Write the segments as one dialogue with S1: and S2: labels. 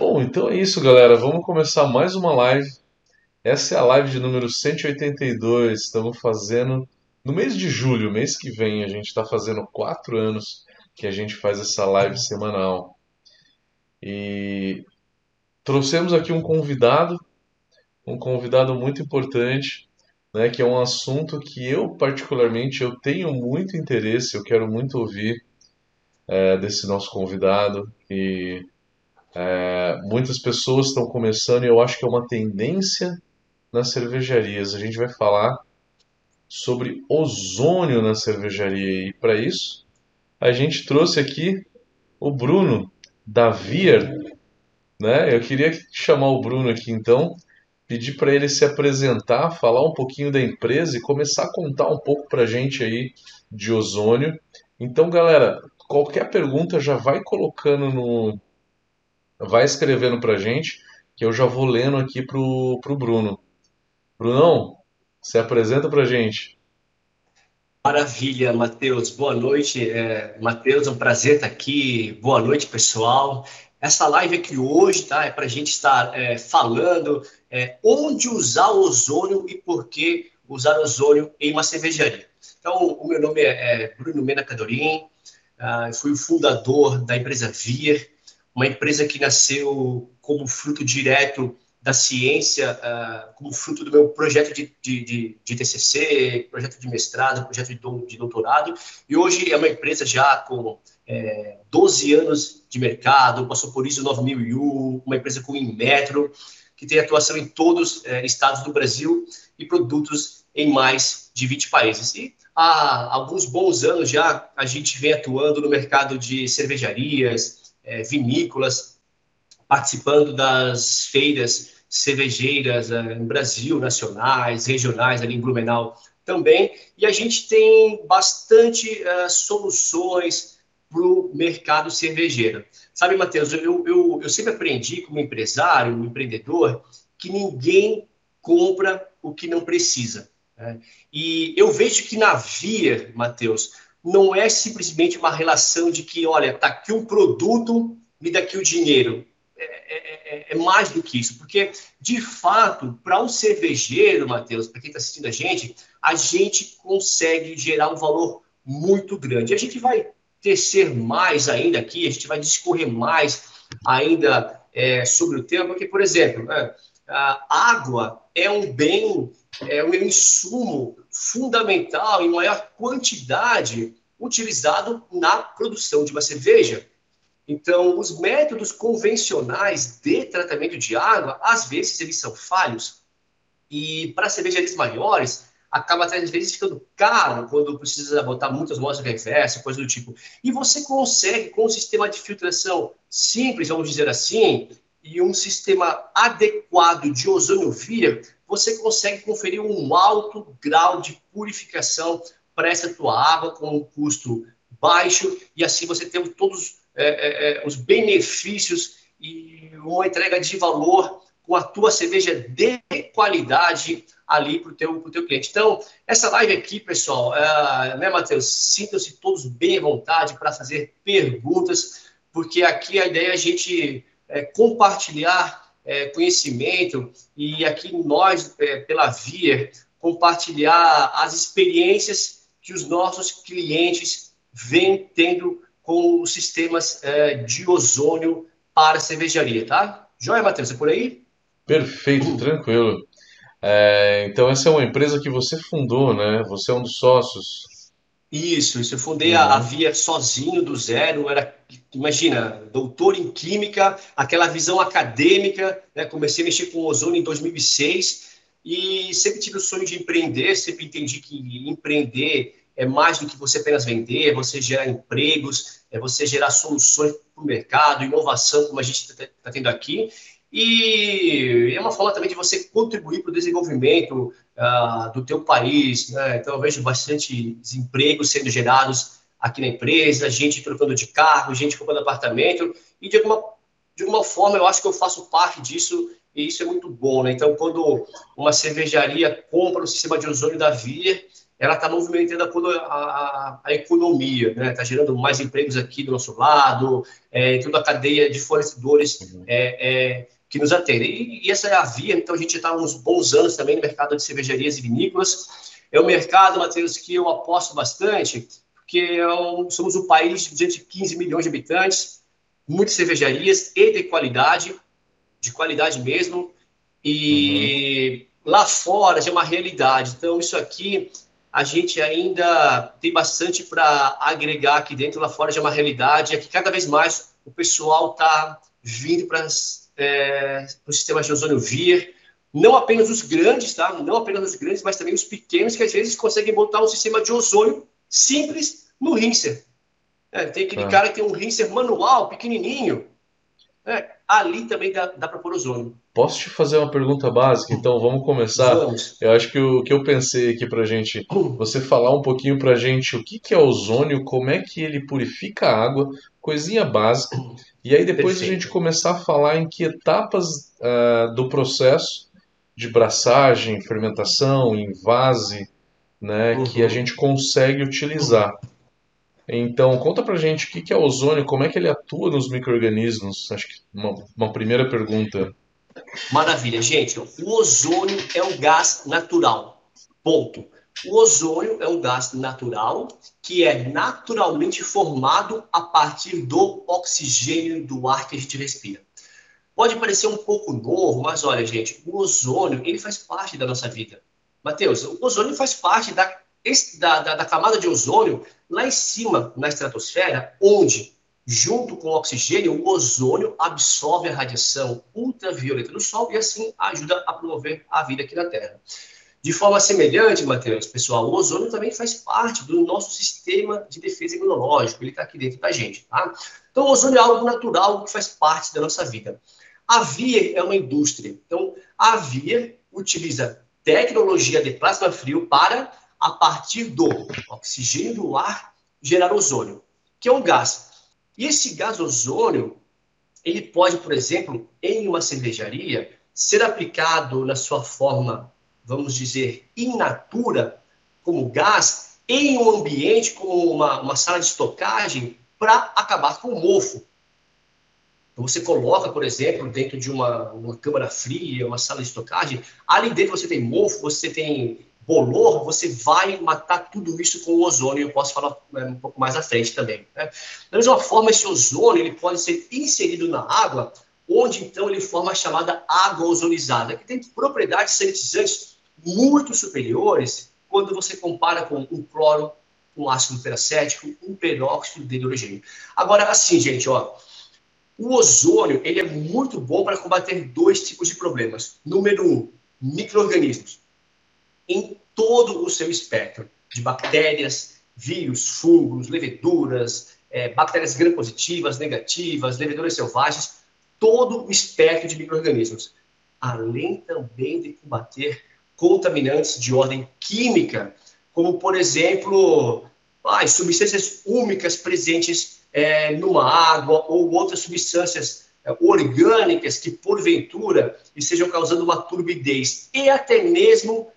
S1: Bom, então é isso, galera. Vamos começar mais uma live. Essa é a live de número 182. Estamos fazendo no mês de julho, mês que vem. A gente está fazendo quatro anos que a gente faz essa live semanal. E trouxemos aqui um convidado, um convidado muito importante, né, que é um assunto que eu particularmente eu tenho muito interesse. Eu quero muito ouvir é, desse nosso convidado e é, muitas pessoas estão começando, e eu acho que é uma tendência nas cervejarias. A gente vai falar sobre ozônio na cervejaria, e para isso a gente trouxe aqui o Bruno da Vier. Né? Eu queria chamar o Bruno aqui então, pedir para ele se apresentar, falar um pouquinho da empresa e começar a contar um pouco para a gente aí de ozônio. Então, galera, qualquer pergunta já vai colocando no, vai escrevendo para gente, que eu já vou lendo aqui pro, pro Bruno. Brunão, se apresenta para gente.
S2: Maravilha, Matheus. Boa noite. É, Matheus, é um prazer estar aqui. Boa noite, pessoal. Essa live aqui hoje tá, é para a gente estar é, falando é, onde usar ozônio e por que usar ozônio em uma cervejaria. Então, o meu nome é, é Bruno Mena Cadorim, uh, fui o fundador da empresa Vier, uma empresa que nasceu como fruto direto da ciência, uh, como fruto do meu projeto de, de, de, de, TCC, projeto de mestrado, projeto de, de doutorado, e hoje é uma empresa já com é, 12 anos de mercado, passou por isso 9001, uma empresa com Inmetro, que tem atuação em todos os é, estados do Brasil e produtos em mais de 20 países. E há alguns bons anos já a gente vem atuando no mercado de cervejarias, é, vinícolas, participando das feiras cervejeiras é, no Brasil, nacionais, regionais, ali em Blumenau também. E a gente tem bastante é, soluções para o mercado cervejeiro. Sabe, Matheus, eu, eu, eu sempre aprendi como empresário, um empreendedor, que ninguém compra o que não precisa. Né? E eu vejo que na Via, Matheus, não é simplesmente uma relação de que, olha, está aqui um produto, me dá aqui o dinheiro. É, é, é, é, mais do que isso, porque, de fato, para um cervejeiro, Matheus, para quem está assistindo a gente, a gente consegue gerar um valor muito grande. A gente vai tecer mais ainda aqui, a gente vai discorrer mais ainda é, sobre o tema, porque, por exemplo, né, a água é um bem, é um insumo fundamental em maior quantidade utilizado na produção de uma cerveja. Então, os métodos convencionais de tratamento de água, às vezes, eles são falhos. E para cervejarias maiores, acaba às vezes ficando caro quando precisa botar muitas molas reversa, coisa do tipo. E você consegue, com um sistema de filtração simples, vamos dizer assim, e um sistema adequado de ozônio via, você consegue conferir um alto grau de purificação para essa tua água com um custo baixo e assim você tem todos é, é, é, os benefícios e uma entrega de valor com a tua cerveja de qualidade ali para o teu, teu cliente. Então, essa live aqui, pessoal, é, né, Matheus? Sintam-se todos bem à vontade para fazer perguntas, porque aqui a ideia é a gente é, compartilhar é, conhecimento e aqui nós, é, pela Via, compartilhar as experiências que os nossos clientes vêm tendo com os sistemas é, de ozônio para a cervejaria, tá? Joia, Matheus, é por aí?
S1: Perfeito, tranquilo. É, então, essa é uma empresa que você fundou, né? Você é um dos sócios.
S2: Isso, isso. Eu fundei uhum. a, Via sozinho, do zero. Era, imagina, doutor em química, aquela visão acadêmica. Né? Comecei a mexer com ozônio em 2006 e sempre tive o sonho de empreender. Sempre entendi que empreender é mais do que você apenas vender, é você gerar empregos, é você gerar soluções para o mercado, inovação, como a gente está tá tendo aqui. E é uma forma também de você contribuir para o desenvolvimento uh, do teu país. Né? Então, eu vejo bastante empregos sendo gerados aqui na empresa, gente trocando de carro, gente comprando apartamento, e de alguma, de alguma forma eu acho que eu faço parte disso, e isso é muito bom. Né? Então, quando uma cervejaria compra o sistema de ozônio da Via, ela está movimentando a, a, a economia, né? Está gerando mais empregos aqui do nosso lado, é, toda a cadeia de fornecedores uhum. é, é, que nos atendem. E, e, essa é a via, então a gente está há uns bons anos também no mercado de cervejarias e vinícolas. É um mercado, Matheus, que eu aposto bastante, porque é um, somos um país de 215 milhões de habitantes, muitas cervejarias e de qualidade, de qualidade mesmo, e uhum. lá fora já é uma realidade. Então, isso aqui a gente ainda tem bastante para agregar aqui dentro, lá fora já é uma realidade, é que cada vez mais o pessoal está vindo para é, o sistema de ozônio vir, não apenas os grandes, tá? Não apenas os grandes, mas também os pequenos que às vezes conseguem botar um sistema de ozônio simples no rinser. É, tem aquele ah. cara que tem um rinser manual, pequenininho. É, ali também dá, dá para pôr ozônio.
S1: Posso te fazer uma pergunta básica? Então vamos começar. Vamos. Eu acho que o que eu pensei aqui para gente, você falar um pouquinho para gente o que, que é ozônio, como é que ele purifica a água, coisinha básica. E aí depois Perfeito. a gente começar a falar em que etapas uh, do processo de braçagem, fermentação, invase, né, uhum. que a gente consegue utilizar. Então, conta pra gente o que é ozônio, como é que ele atua nos micro-organismos. Acho que uma, uma primeira pergunta.
S2: Maravilha, gente. O ozônio é um gás natural. Ponto. O ozônio é um gás natural que é naturalmente formado a partir do oxigênio do ar que a gente respira. Pode parecer um pouco novo, mas olha, gente, o ozônio ele faz parte da nossa vida. Mateus, o ozônio faz parte da, da, da, da camada de ozônio lá em cima, na estratosfera, onde junto com o oxigênio, o ozônio absorve a radiação ultravioleta do Sol e assim ajuda a promover a vida aqui na Terra. De forma semelhante, Matheus, pessoal, o ozônio também faz parte do nosso sistema de defesa imunológico, ele está aqui dentro da gente, tá? Então, o ozônio é algo natural que faz parte da nossa vida. A Via é uma indústria, então a Via utiliza tecnologia de plasma frio para, a partir do oxigênio do ar, gerar ozônio, que é um gás e esse gás ozônio, ele pode, por exemplo, em uma cervejaria, ser aplicado na sua forma, vamos dizer, in natura, como gás, em um ambiente como uma, uma sala de estocagem, para acabar com o mofo. Então, você coloca, por exemplo, dentro de uma, uma câmara fria, uma sala de estocagem, ali dentro você tem mofo, você tem bolor, você vai matar tudo isso com o ozônio. Eu posso falar é, um pouco mais à frente também. Né? Da mesma forma, esse ozônio ele pode ser inserido na água, onde então ele forma a chamada água ozonizada, que tem propriedades sanitizantes muito superiores quando você compara com um cloro, um ácido peracético, um peróxido de hidrogênio. Agora, assim, gente, ó, o ozônio ele é muito bom para combater dois tipos de problemas. Número um, micro-organismos. Em todo o seu espectro de bactérias, vírus, fungos, leveduras, é, bactérias gram-positivas, negativas, leveduras selvagens, todo o espectro de micro-organismos, além também de combater contaminantes de ordem química, como, por exemplo, ah, substâncias úmicas presentes é, numa água ou outras substâncias é, orgânicas que, porventura, estejam causando uma turbidez. E até mesmo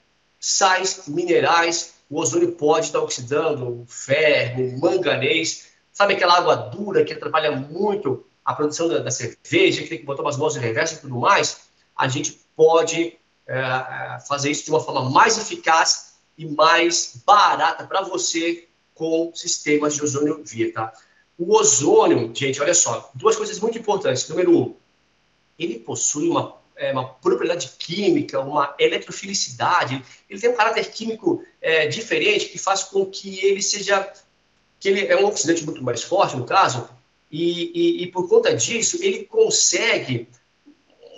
S2: sais minerais, o ozônio pode estar oxidando ferro, manganês, sabe aquela água dura que atrapalha muito a produção da, da cerveja, que tem que botar umas mãos de reversa e tudo mais, a gente pode é, fazer isso de uma forma mais eficaz e mais barata para você com sistemas de ozônio via, tá? O ozônio, gente, olha só, duas coisas muito importantes. Número um, ele possui uma é, uma propriedade química, uma eletrofilicidade, ele tem um caráter químico é, diferente que faz com que ele seja, que ele é um oxidante muito mais forte, no caso, e, e, e por conta disso, ele consegue,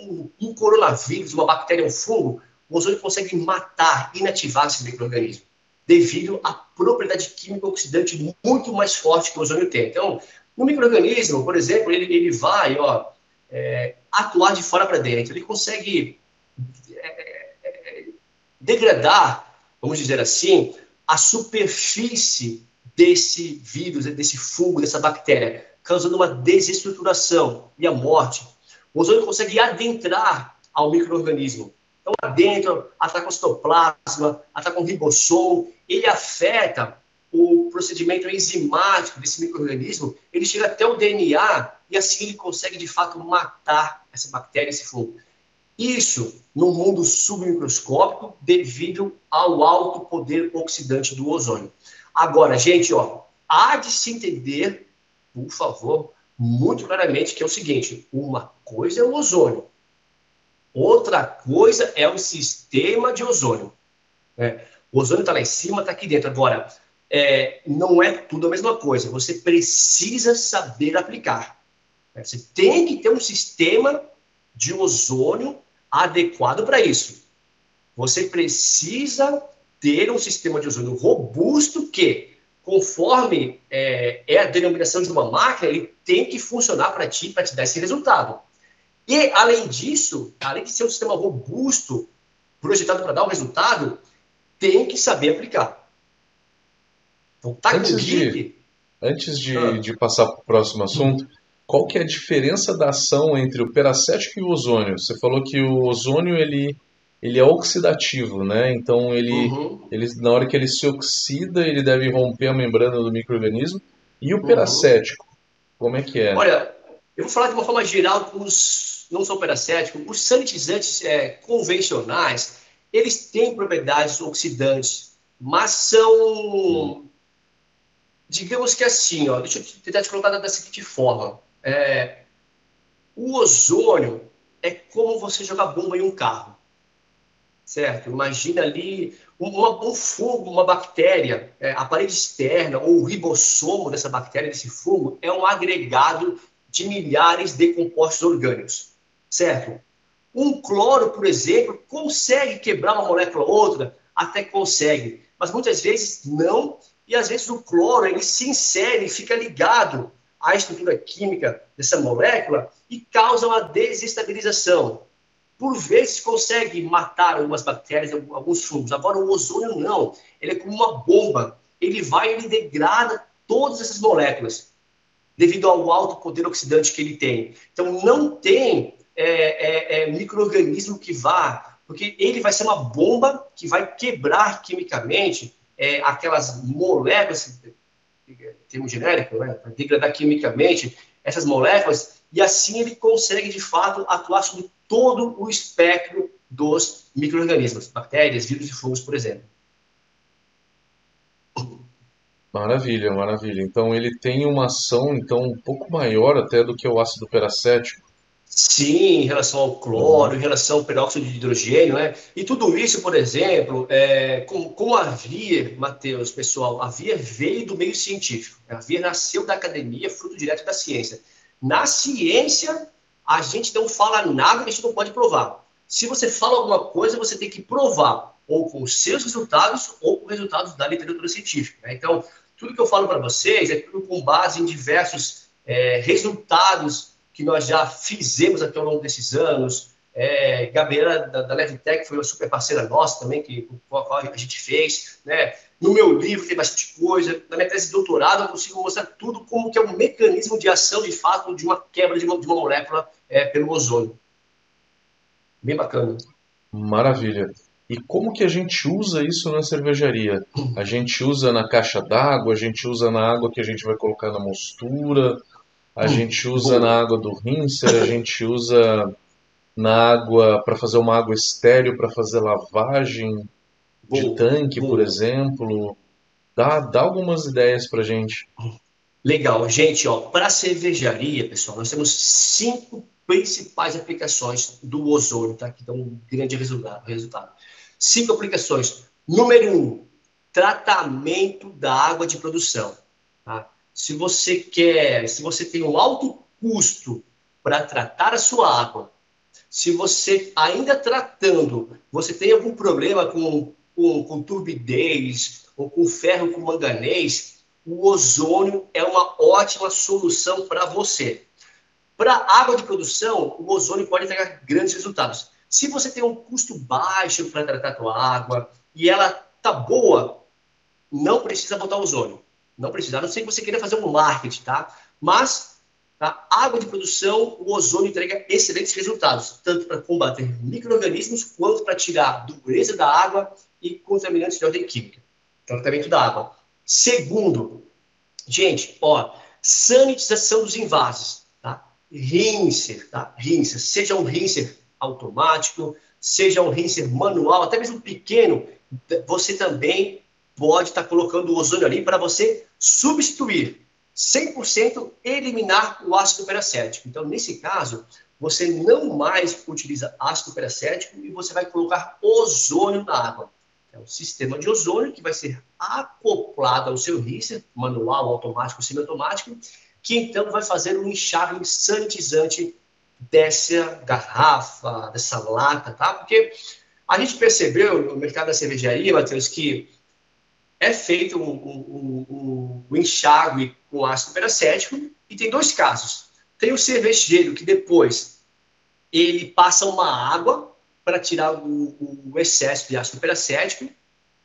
S2: um, um, coronavírus, uma bactéria, um fungo, o ozônio consegue matar, inativar esse microorganismo, devido à propriedade química oxidante muito mais forte que o ozônio tem. Então, no microorganismo, por exemplo, ele, ele vai, ó, é, atuar de fora para dentro. Ele consegue é, é, degradar, vamos dizer assim, a superfície desse vírus, desse fungo, dessa bactéria, causando uma desestruturação e a morte. O ozônio consegue adentrar ao microorganismo. Então, adentro, ataca o citoplasma, ataca o ribossom ele afeta o procedimento enzimático desse microorganismo, ele chega até o DNA e assim ele consegue de fato matar essa bactéria, esse fungo. Isso no mundo submicroscópico devido ao alto poder oxidante do ozônio. Agora, gente, ó, há de se entender, por favor, muito claramente que é o seguinte: uma coisa é o ozônio, outra coisa é o sistema de ozônio. É, o ozônio está lá em cima, está aqui dentro. Agora, é, não é tudo a mesma coisa. Você precisa saber aplicar. É, você tem que ter um sistema de ozônio adequado para isso. Você precisa ter um sistema de ozônio robusto que, conforme é, é a denominação de uma máquina, ele tem que funcionar para ti, para te dar esse resultado. E, além disso, além de ser um sistema robusto, projetado para dar o resultado, tem que saber aplicar.
S1: Então, tá antes de, antes de, ah. de passar para o próximo assunto, qual que é a diferença da ação entre o peracético e o ozônio? Você falou que o ozônio ele, ele é oxidativo, né? Então ele, uhum. ele na hora que ele se oxida, ele deve romper a membrana do microorganismo. E o uhum. peracético, uhum. como é que é?
S2: Olha, eu vou falar de uma forma geral, os não são peracéticos, os sanitizantes é, convencionais, eles têm propriedades oxidantes, mas são, digamos que assim, ó, deixa eu tentar te colocar da seguinte forma. É, o ozônio é como você jogar bomba em um carro, certo? Imagina ali uma, um fungo, uma bactéria, é, a parede externa ou o ribossomo dessa bactéria, desse fungo, é um agregado de milhares de compostos orgânicos, certo? Um cloro, por exemplo, consegue quebrar uma molécula ou outra? Até consegue, mas muitas vezes não, e às vezes o cloro ele se insere fica ligado à estrutura química dessa molécula e causa uma desestabilização. Por vezes consegue matar algumas bactérias, alguns fungos. Agora o ozônio não, ele é como uma bomba. Ele vai, ele degrada todas essas moléculas devido ao alto poder oxidante que ele tem. Então não tem é, é, é, microorganismo que vá, porque ele vai ser uma bomba que vai quebrar quimicamente é, aquelas moléculas, termo genérico, né, para degradar quimicamente essas moléculas, e assim ele consegue, de fato, atuar sobre todo o espectro dos micro-organismos, bactérias, vírus e fungos, por exemplo.
S1: Maravilha, maravilha. Então ele tem uma ação então um pouco maior até do que o ácido peracético.
S2: Sim, em relação ao cloro, em relação ao peróxido de hidrogênio, né? E tudo isso, por exemplo, é, com, com a VIR, Matheus, pessoal, a VIR veio do meio científico. A VIR nasceu da academia, fruto direto da ciência. Na ciência, a gente não fala nada que a gente não pode provar. Se você fala alguma coisa, você tem que provar, ou com os seus resultados, ou com resultados da literatura científica. Né? Então, tudo que eu falo para vocês é tudo com base em diversos é, resultados que nós já fizemos aqui ao longo desses anos. É, Gabriela da, da Levitec foi uma super parceira nossa também, que, a a gente fez. Né? No meu livro tem bastante coisa. Na minha tese de doutorado eu consigo mostrar tudo como que é um mecanismo de ação, de fato, de uma quebra de uma, de uma molécula é, pelo ozônio. Bem bacana.
S1: Maravilha. E como que a gente usa isso na cervejaria? A gente usa na caixa d'água, a gente usa na água que a gente vai colocar na mostura, a hum, gente usa na água do rinser, a gente usa na água para fazer uma água estéreo, para fazer lavagem de boa, tanque, boa. por exemplo. Dá, dá algumas ideias para gente.
S2: Legal, gente, ó, para cervejaria, pessoal, nós temos cinco principais aplicações do ozônio, tá? Que dão um grande resultado. resultado. Cinco aplicações. Número um, tratamento da água de produção. Se você quer, se você tem um alto custo para tratar a sua água, se você ainda tratando, você tem algum problema com, com, com turbidez ou com ferro com manganês, o ozônio é uma ótima solução para você. Para água de produção, o ozônio pode entregar grandes resultados. Se você tem um custo baixo para tratar a sua água e ela tá boa, não precisa botar ozônio. Não precisa, a não ser que você queira fazer um marketing, tá? Mas, tá? água de produção, o ozônio entrega excelentes resultados, tanto para combater micro-organismos, quanto para tirar dureza da água e contaminantes de ordem química. tratamento da água. Segundo, gente, ó, sanitização dos invasos, tá? Rinser, tá? Rinser, seja um rinser automático, seja um rinser manual, até mesmo pequeno, você também pode estar tá colocando o ozônio ali para você substituir 100% eliminar o ácido peracético. Então, nesse caso, você não mais utiliza ácido peracético e você vai colocar ozônio na água. É um sistema de ozônio que vai ser acoplado ao seu rinser, manual, automático, semiautomático, que então vai fazer um enxágue sanitizante dessa garrafa, dessa lata, tá? Porque a gente percebeu no mercado da cervejaria, Matheus, que é feito um, um, um, um enxágue com ácido peracético e tem dois casos. Tem o cervejeiro que depois ele passa uma água para tirar o, o, excesso de ácido peracético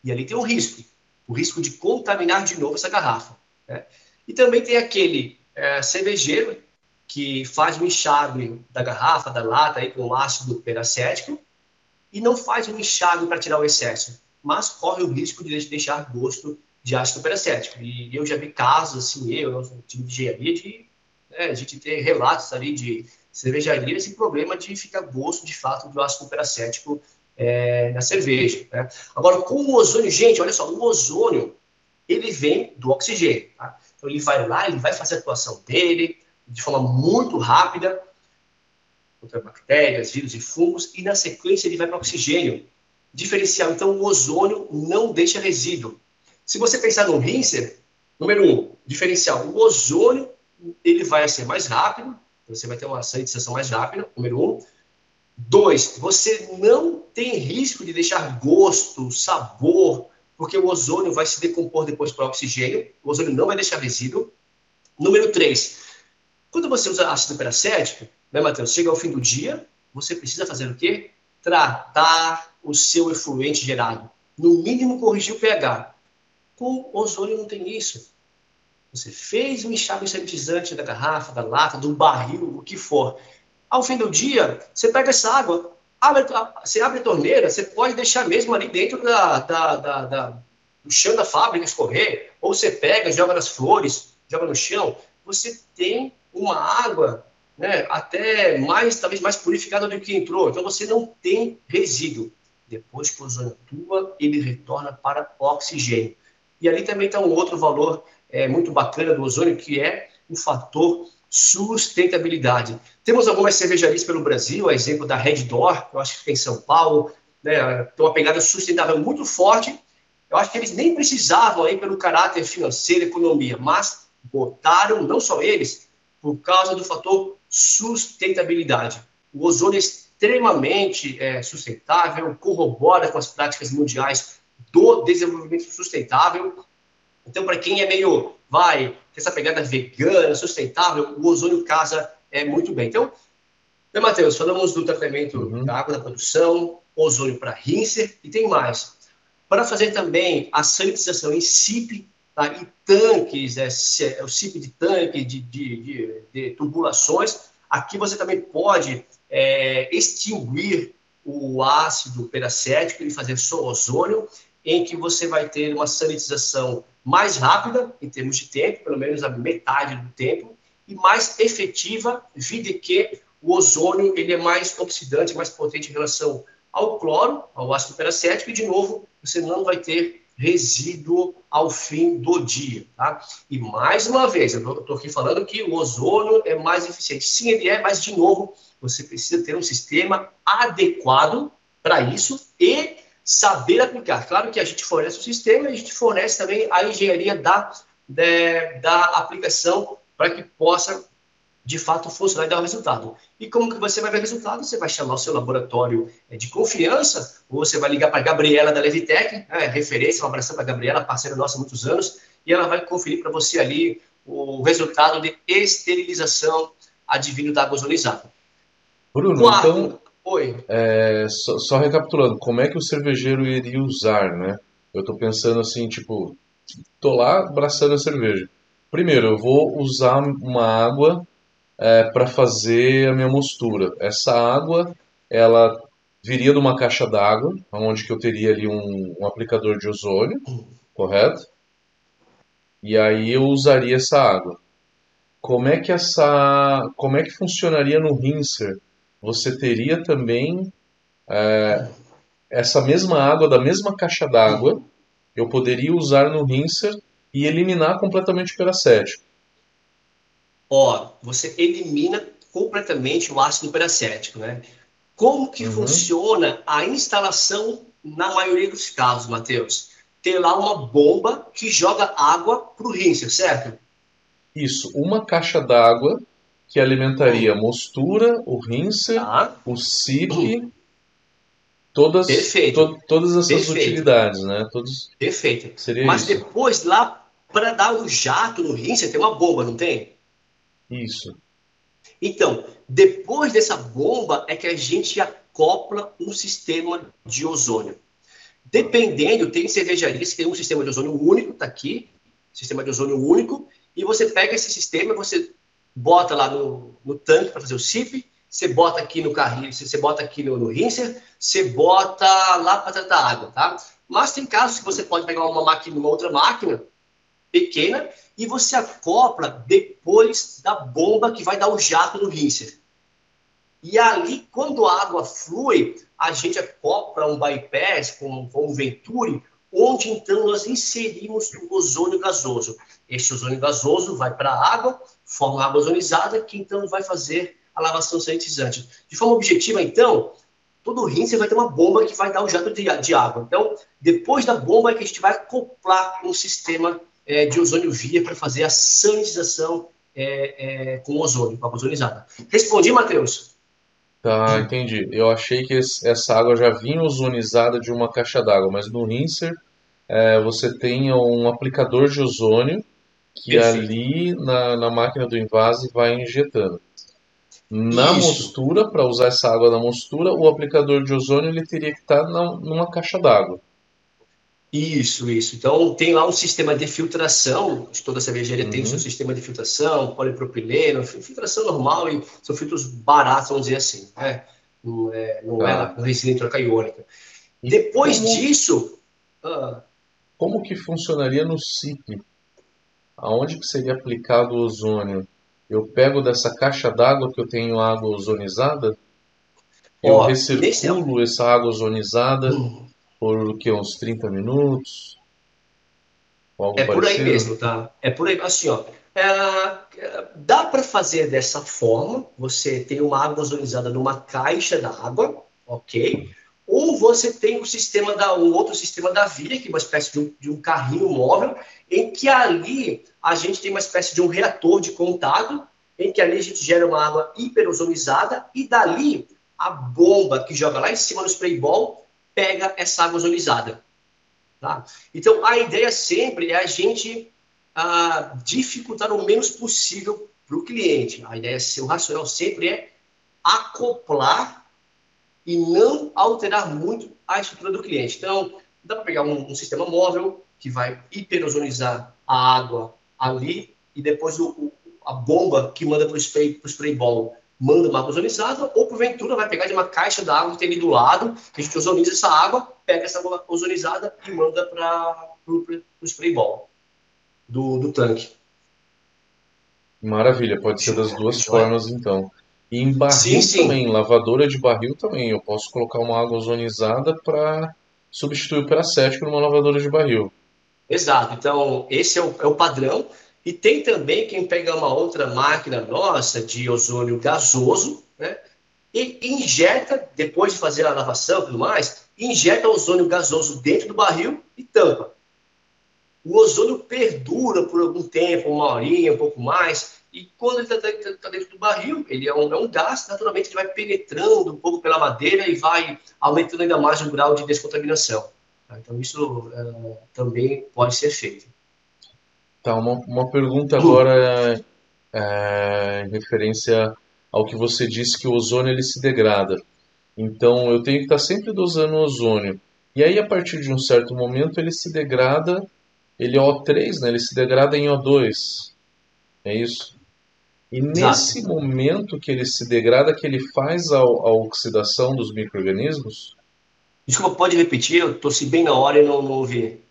S2: e ali tem um risco, o risco de contaminar de novo essa garrafa. Né? E também tem aquele é, cervejeiro que faz o enxágue da garrafa, da lata aí com ácido peracético e não faz um enxágue para tirar o excesso, mas corre o risco de deixar gosto de ácido peracético. E eu já vi casos assim, eu, no time de engenharia, de né, a gente ter relatos ali de cervejaria esse problema de ficar gosto de fato do ácido peracético é, na cerveja. Né? Agora, com o ozônio, gente, olha só, o ozônio ele vem do oxigênio. Tá? Então ele vai lá, ele vai fazer a atuação dele de forma muito rápida contra bactérias, vírus e fungos, e na sequência ele vai para o oxigênio. Diferencial, então o ozônio não deixa resíduo. Se você pensar no rinser, número um, diferencial, o ozônio ele vai ser mais rápido, você vai ter uma sanitização mais rápida, número um. Dois, você não tem risco de deixar gosto, sabor, porque o ozônio vai se decompor depois para o oxigênio, o ozônio não vai deixar resíduo. Número três, quando você usa ácido peracético, né, Matheus, chega ao fim do dia, você precisa fazer o quê? Tratar o seu efluente gerado. No mínimo, corrigir o pH. Com ozônio não tem isso. Você fez um enxágue sanitizante da garrafa, da lata, do barril, o que for. Ao fim do dia, você pega essa água, abre, você abre a torneira, você pode deixar mesmo ali dentro da, da, da, da, do chão da fábrica escorrer, ou você pega, joga nas flores, joga no chão. Você tem uma água né, até mais, talvez mais purificada do que entrou. Então você não tem resíduo. Depois que o ozônio atua, ele retorna para oxigênio. E ali também está um outro valor é, muito bacana do ozônio, que é o fator sustentabilidade. Temos algumas cervejarias pelo Brasil, a exemplo da Red Door, que eu acho que tem em São Paulo, né, tem uma pegada sustentável muito forte. Eu acho que eles nem precisavam aí pelo caráter financeiro, economia, mas botaram, não só eles, por causa do fator sustentabilidade. O ozônio é extremamente é, sustentável, corrobora com as práticas mundiais do desenvolvimento sustentável então, para quem é meio, vai, essa pegada vegana, sustentável, o ozônio casa é muito bem. Então, né, Matheus, falamos do tratamento uhum. da água da produção, ozônio para rinser e tem mais. Para fazer também a sanitização em SIP, tá? em tanques, é, é, o SIP de tanque, de, de, de, de tubulações, aqui você também pode é, extinguir o ácido peracético e fazer só ozônio, em que você vai ter uma sanitização mais rápida, em termos de tempo, pelo menos a metade do tempo, e mais efetiva, vide que o ozônio ele é mais oxidante, mais potente em relação ao cloro, ao ácido peracético, e de novo, você não vai ter resíduo ao fim do dia. Tá? E mais uma vez, eu estou aqui falando que o ozônio é mais eficiente. Sim, ele é, mas de novo, você precisa ter um sistema adequado para isso e saber aplicar. Claro que a gente fornece o sistema e a gente fornece também a engenharia da, de, da aplicação para que possa, de fato, funcionar e dar o resultado. E como que você vai ver o resultado? Você vai chamar o seu laboratório é, de confiança, ou você vai ligar para a Gabriela da Levitec, né, referência, um abraço para a Gabriela, parceira nossa há muitos anos, e ela vai conferir para você ali o resultado de esterilização advindo da água ozonizada.
S1: Bruno, Quarto, então Oi. É, só, só, recapitulando, como é que o cervejeiro iria usar, né? Eu tô pensando assim, tipo, tô lá abraçando a cerveja. Primeiro, eu vou usar uma água é, para fazer a minha mostura. Essa água, ela viria de uma caixa d'água, onde que eu teria ali um, um aplicador de ozônio, correto? E aí eu usaria essa água. Como é que essa, como é que funcionaria no rinser? Você teria também é, essa mesma água da mesma caixa d'água, eu poderia usar no rinser e eliminar completamente o peracético.
S2: Ó, você elimina completamente o ácido peracético, né? Como que uhum. funciona a instalação na maioria dos casos, Matheus? Tem lá uma bomba que joga água para o rinser, certo?
S1: Isso, uma caixa d'água que alimentaria a mostura, o rinser, tá. o SIP, todas, to, todas essas Perfeito. utilidades, né? Todos,
S2: Perfeito. Seria Mas isso. depois lá, para dar o um jato no rinser, tem uma bomba, não tem?
S1: Isso.
S2: Então, depois dessa bomba é que a gente acopla um sistema de ozônio. Dependendo, tem cervejarias que tem um sistema de ozônio único, tá aqui, sistema de ozônio único, e você pega esse sistema, você bota lá no, no tanque para fazer o SIP, você bota aqui no carrinho, você bota aqui no, no rinser, você bota lá para tratar água, tá? Mas tem casos que você pode pegar uma máquina, uma outra máquina pequena e você acopla depois da bomba que vai dar o jato no rinser. E ali, quando a água flui, a gente acopla um bypass com, com um Venturi, onde então nós inserimos o ozônio gasoso. Esse ozônio gasoso vai para a água, forma água ozonizada, que então vai fazer a lavação sanitizante. De forma objetiva, então, todo rinser vai ter uma bomba que vai dar o jato de, de água. Então, depois da bomba é que a gente vai acoplar um sistema é, de ozônio via para fazer a sanitização é, é, com ozônio, com água ozonizada. Respondi, Matheus?
S1: Tá, entendi. Eu achei que essa água já vinha ozonizada de uma caixa d'água, mas no rinser é, você tem um aplicador de ozônio que Perfeito. ali na, na máquina do invase vai injetando. Na Isso. mostura, para usar essa água na mostura, o aplicador de ozônio ele teria que estar tá numa caixa d'água.
S2: Isso, isso. Então, tem lá um sistema de filtração, toda cervejaria uhum. tem o seu sistema de filtração, polipropileno, filtração normal e são filtros baratos, vamos dizer assim. Né? Não é, não é tá. é resina intraca Depois como, disso...
S1: Ah, como que funcionaria no SIP? Aonde que seria aplicado o ozônio? Eu pego dessa caixa d'água que eu tenho água ozonizada, eu Ó, recirculo essa água ozonizada... Uhum por que uns 30 minutos?
S2: é por aí mesmo, tá? É por aí, assim, ó. É, dá para fazer dessa forma. Você tem uma água ozonizada numa caixa d'água, ok? Ou você tem o um sistema da um outro sistema da Vira, que é uma espécie de um, de um carrinho móvel, em que ali a gente tem uma espécie de um reator de contato, em que ali a gente gera uma água hiperozonizada e dali a bomba que joga lá em cima no spray ball pega essa água ozonizada. Tá? Então, a ideia sempre é a gente ah, dificultar o menos possível para o cliente. A ideia, o racional sempre é acoplar e não alterar muito a estrutura do cliente. Então, dá para pegar um, um, sistema móvel que vai hiperozonizar a água ali e depois o, o, a bomba que manda para o spray, spray ball manda uma água ozonizada, ou porventura vai pegar de uma caixa d'água que tem ali do lado, a gente ozoniza essa água, pega essa água ozonizada e manda para o spray ball do, do tanque.
S1: Maravilha, pode ser das duas formas então. E em barril sim, sim. também, lavadora de barril também, eu posso colocar uma água ozonizada para substituir o peracético numa lavadora de barril.
S2: Exato, então esse é o, é o padrão. E tem também quem pega uma outra máquina nossa de ozônio gasoso, né? E injeta, depois de fazer a lavação e tudo mais, injeta ozônio gasoso dentro do barril e tampa. O ozônio perdura por algum tempo, uma horinha, um pouco mais, e quando ele está tá dentro do barril, ele é um, é um gás, naturalmente ele vai penetrando um pouco pela madeira e vai aumentando ainda mais o grau de descontaminação. Então isso é, também pode ser feito.
S1: Tá, uma, uma pergunta agora é, em referência ao que você disse que o ozônio ele se degrada. Então eu tenho que estar sempre dosando o ozônio. E aí a partir de um certo momento ele se degrada, ele é O3, né? Ele se degrada em O2. É isso? E nesse momento que ele se degrada, que ele faz a, a oxidação dos micro-organismos?
S2: Desculpa, pode repetir? Eu torci bem na hora e não, não ouvi.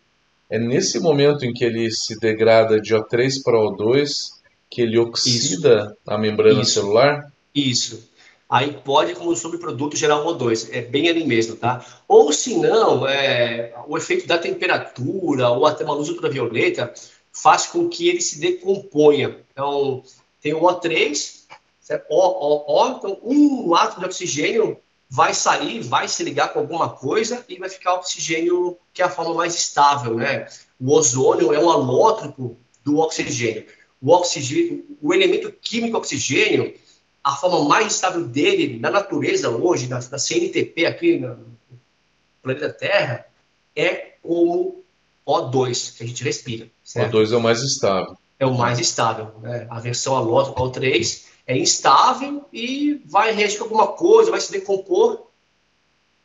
S1: É nesse momento em que ele se degrada de O3 para O2 que ele oxida Isso. a membrana Isso. celular?
S2: Isso. Aí pode, como subproduto, gerar O2. É bem ali mesmo, tá? Ou se não, é, o efeito da temperatura ou até uma luz ultravioleta faz com que ele se decomponha. Então, tem o O3, certo? O, o, o, então um átomo de oxigênio vai sair, vai se ligar com alguma coisa e vai ficar oxigênio, que é a forma mais estável, né? O ozônio é um alótropo do oxigênio. O oxigênio, o elemento químico oxigênio, a forma mais estável dele na natureza hoje, na, na CNTP aqui no planeta Terra, é como O2, que a gente respira.
S1: Certo? O2 é o mais estável.
S2: É o mais estável. Né? A versão alótropa O3 é instável e vai reagir com alguma coisa, vai se decompor.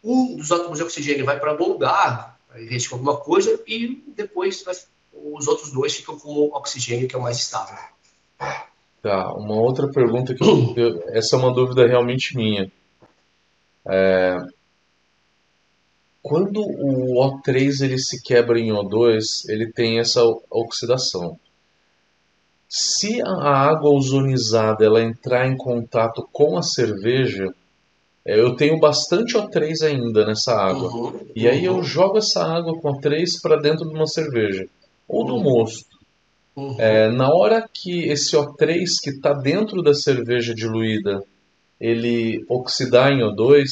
S2: Um dos átomos de oxigênio vai para algum lugar, vai reagir com alguma coisa e depois vai, os outros dois ficam com o oxigênio, que é o mais estável.
S1: Tá, uma outra pergunta que eu, essa é uma dúvida realmente minha. É, quando o O3 ele se quebra em O2, ele tem essa oxidação. Se a água ozonizada ela entrar em contato com a cerveja, é, eu tenho bastante O3 ainda nessa água. Uhum, e aí eu jogo essa água com O3 para dentro de uma cerveja ou do uhum. mosto. Uhum. É, na hora que esse O3 que está dentro da cerveja diluída ele oxidar em O2,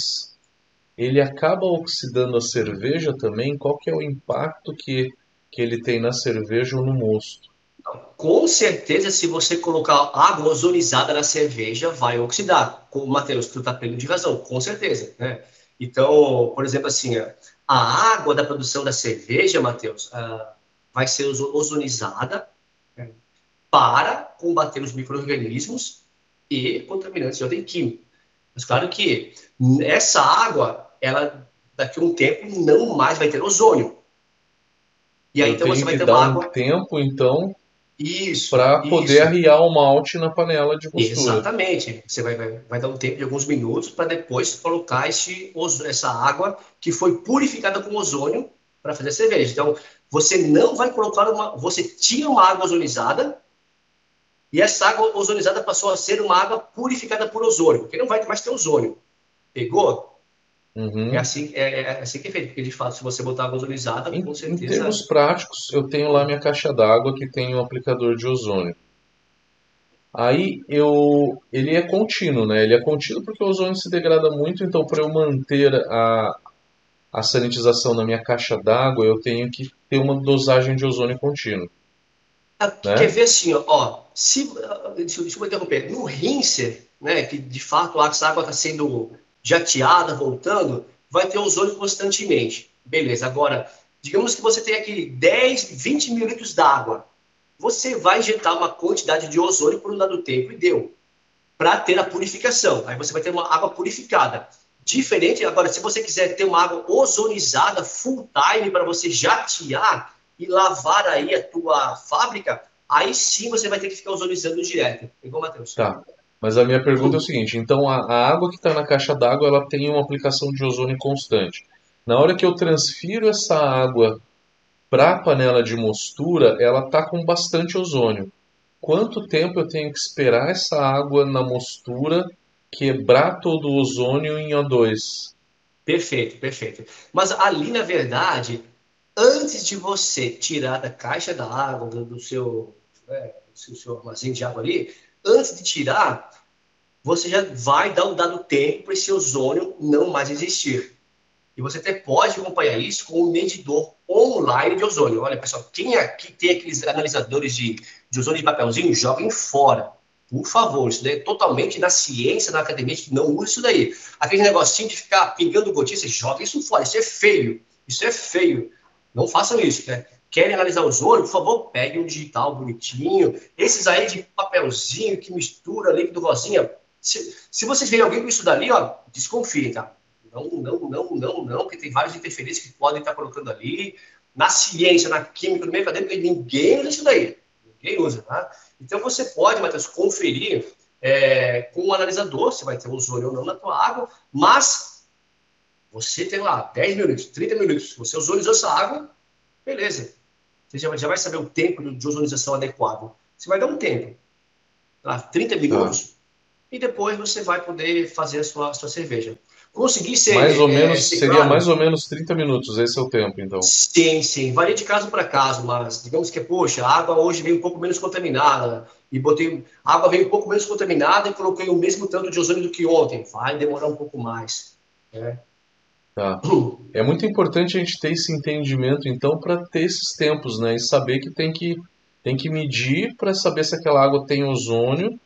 S1: ele acaba oxidando a cerveja também. Qual que é o impacto que, que ele tem na cerveja ou no mosto?
S2: Com certeza, se você colocar água ozonizada na cerveja, vai oxidar. Como Matheus, tu tá pelo de razão, com certeza, né? Então, por exemplo, assim, a água da produção da cerveja, Matheus, uh, vai ser ozonizada né, para combater os micro-organismos e contaminantes de ordem química. Mas claro que essa água, ela daqui a um tempo não mais vai ter ozônio.
S1: E aí Eu então você vai ter uma água. Um tempo, então. Para poder isso. arriar o malte na panela de costura.
S2: Exatamente. Você vai, vai, vai dar um tempo de alguns minutos para depois colocar esse, essa água que foi purificada com ozônio para fazer a cerveja. Então, você não vai colocar uma. Você tinha uma água ozonizada e essa água ozonizada passou a ser uma água purificada por ozônio, porque não vai mais ter ozônio. Pegou? Uhum. É, assim, é, é, assim que é feito, porque de fato, se você botar água ozonizada, em, com certeza.
S1: Em termos práticos, eu tenho lá minha caixa d'água que tem um aplicador de ozônio. Aí eu, ele é contínuo, né? Ele é contínuo porque o ozônio se degrada muito, então para eu manter a, a sanitização na minha caixa d'água, eu tenho que ter uma dosagem de ozônio contínuo.
S2: Ah, né? Quer ver assim, ó, se, deixa, deixa eu interromper, no rinser, né, que de fato a água está sendo jateada, voltando, vai ter ozônio constantemente. Beleza, agora, digamos que você tem aqui 10, 20 mil litros d'água. Você vai injetar uma quantidade de ozônio por um dado tempo e deu. Para ter a purificação. Aí você vai ter uma água purificada. Diferente, agora, se você quiser ter uma água ozonizada full time para você jatear e lavar aí a tua fábrica, aí sim você vai ter que ficar ozonizando direto. Pegou, Matheus?
S1: Tá. Mas a minha pergunta é o seguinte: então a, a água que está na caixa d'água ela tem uma aplicação de ozônio constante. Na hora que eu transfiro essa água para a panela de mostura, ela está com bastante ozônio. Quanto tempo eu tenho que esperar essa água na mostura quebrar todo o ozônio em O2?
S2: Perfeito, perfeito. Mas ali, na verdade, antes de você tirar da caixa da água, do, seu, é, do seu armazém de água ali, antes de tirar, você já vai dar um dado tempo para esse ozônio não mais existir. E você até pode acompanhar isso com um medidor online de ozônio. Olha, pessoal, quem aqui tem aqueles analisadores de, de ozônio de papelzinho, joguem fora. Por favor, isso daí é totalmente na ciência, na academia, que não usa isso daí. Aquele negocinho de ficar pingando gotinha, você joga isso fora. Isso é feio. Isso é feio. Não façam isso. Né? Querem analisar o ozônio? Por favor, peguem um digital bonitinho. Esses aí de papelzinho que mistura líquido rosinha. Se, se vocês verem alguém com isso dali, ó, desconfiem, tá? Não, não, não, não, não, porque tem várias interferências que podem estar colocando ali. Na ciência, na química, no meio acadêmico, ninguém usa isso daí. Ninguém usa, tá? Então você pode, Matheus, conferir é, com o analisador se vai ter ozônio ou não na tua água, mas você tem lá 10 minutos, 30 minutos, você ozonizou essa água, beleza você já, já vai saber o tempo de ozonização adequado. Você vai dar um tempo, tá? 30 minutos, tá. e depois você vai poder fazer a sua, a sua cerveja.
S1: Conseguir ser. Mais ou é, menos, seria claro. mais ou menos 30 minutos, esse é o tempo, então.
S2: Sim, sim. Varia de caso para caso, mas digamos que, poxa, a água hoje veio um pouco menos contaminada, e botei. A água veio um pouco menos contaminada e coloquei o mesmo tanto de ozônio do que ontem. Vai demorar um pouco mais. Né?
S1: Tá. É muito importante a gente ter esse entendimento, então, para ter esses tempos, né? E saber que tem que, tem que medir para saber se aquela água tem ozônio,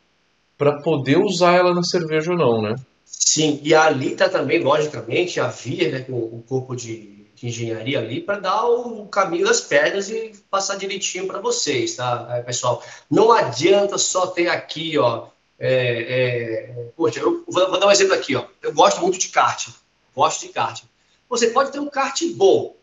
S1: para poder usar ela na cerveja ou não, né?
S2: Sim, e ali está também, logicamente, a via, né, com o corpo de, de engenharia ali, para dar o caminho das pedras e passar direitinho para vocês, tá, pessoal? Não adianta só ter aqui, ó. É, é, poxa, eu vou, vou, dar um exemplo aqui, ó. Eu gosto muito de kart, gosto de kart. Você pode ter um kart bom.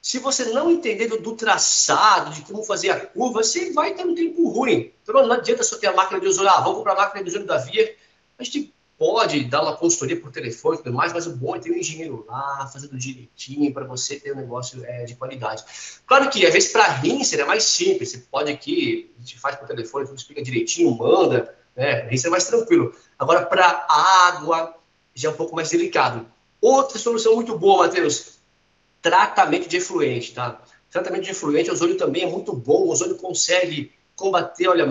S2: Se você não entender do, do traçado, de como fazer a curva, você vai ter um tempo ruim. Então não adianta só ter a máquina de ozônio. Ah, vamos comprar a máquina de ozônio da Via. A gente pode dar uma consultoria por telefone e tudo mais, mas o bom é ter um engenheiro lá, fazendo direitinho, para você ter um negócio é, de qualidade. Claro que, às vezes, para rinser é mais simples. Você pode aqui, a gente faz por telefone, tudo explica direitinho, manda, né? Rinser é mais tranquilo. Agora, para água, já é um pouco mais delicado. Outra solução muito boa, Matheus, tratamento de efluente, tá? Tratamento de efluente, o ozônio também é muito bom, o ozônio consegue combater, olha,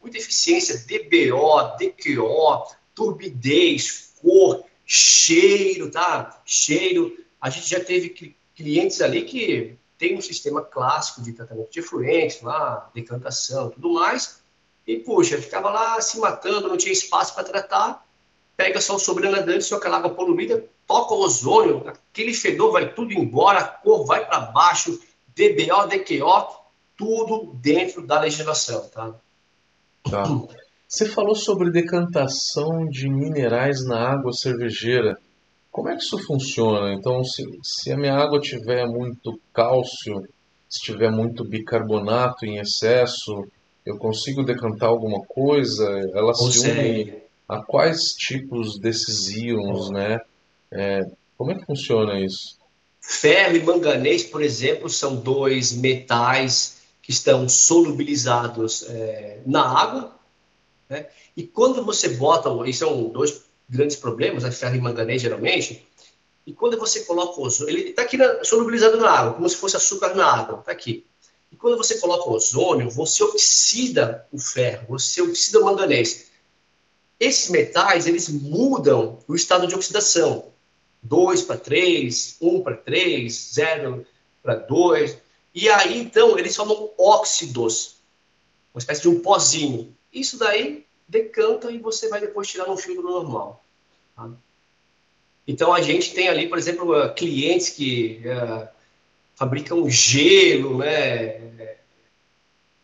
S2: muita eficiência, DBO, DQO, turbidez, cor, cheiro, tá? Cheiro. A gente já teve clientes ali que tem um sistema clássico de tratamento de efluentes, lá, decantação tudo mais. E, puxa, ficava lá se matando, não tinha espaço para tratar. Pega só o sobrenadante, só aquela água poluída, toca o ozônio, aquele fedor vai tudo embora, a cor vai para baixo, DBO, DQO, tudo dentro da legislação, tá?
S1: Tá. Você falou sobre decantação de minerais na água cervejeira. Como é que isso funciona? Então, se, se a minha água tiver muito cálcio, se tiver muito bicarbonato em excesso, eu consigo decantar alguma coisa? Ela se une a quais tipos desses íons, né? É, como é que funciona isso?
S2: Ferro e manganês, por exemplo, são dois metais que estão solubilizados é, na água né? E quando você bota, isso são dois grandes problemas, né? ferro e manganês geralmente, e quando você coloca ozônio, ele está aqui na, solubilizado na água, como se fosse açúcar na água, está aqui. E quando você coloca ozônio, você oxida o ferro, você oxida o manganês. Esses metais, eles mudam o estado de oxidação. 2 para 3, 1 para 3, 0 para 2. E aí, então, eles formam óxidos, uma espécie de um pozinho. Isso daí decanta e você vai depois tirar no filtro normal. Tá? Então a gente tem ali, por exemplo, uh, clientes que uh, fabricam gelo, né?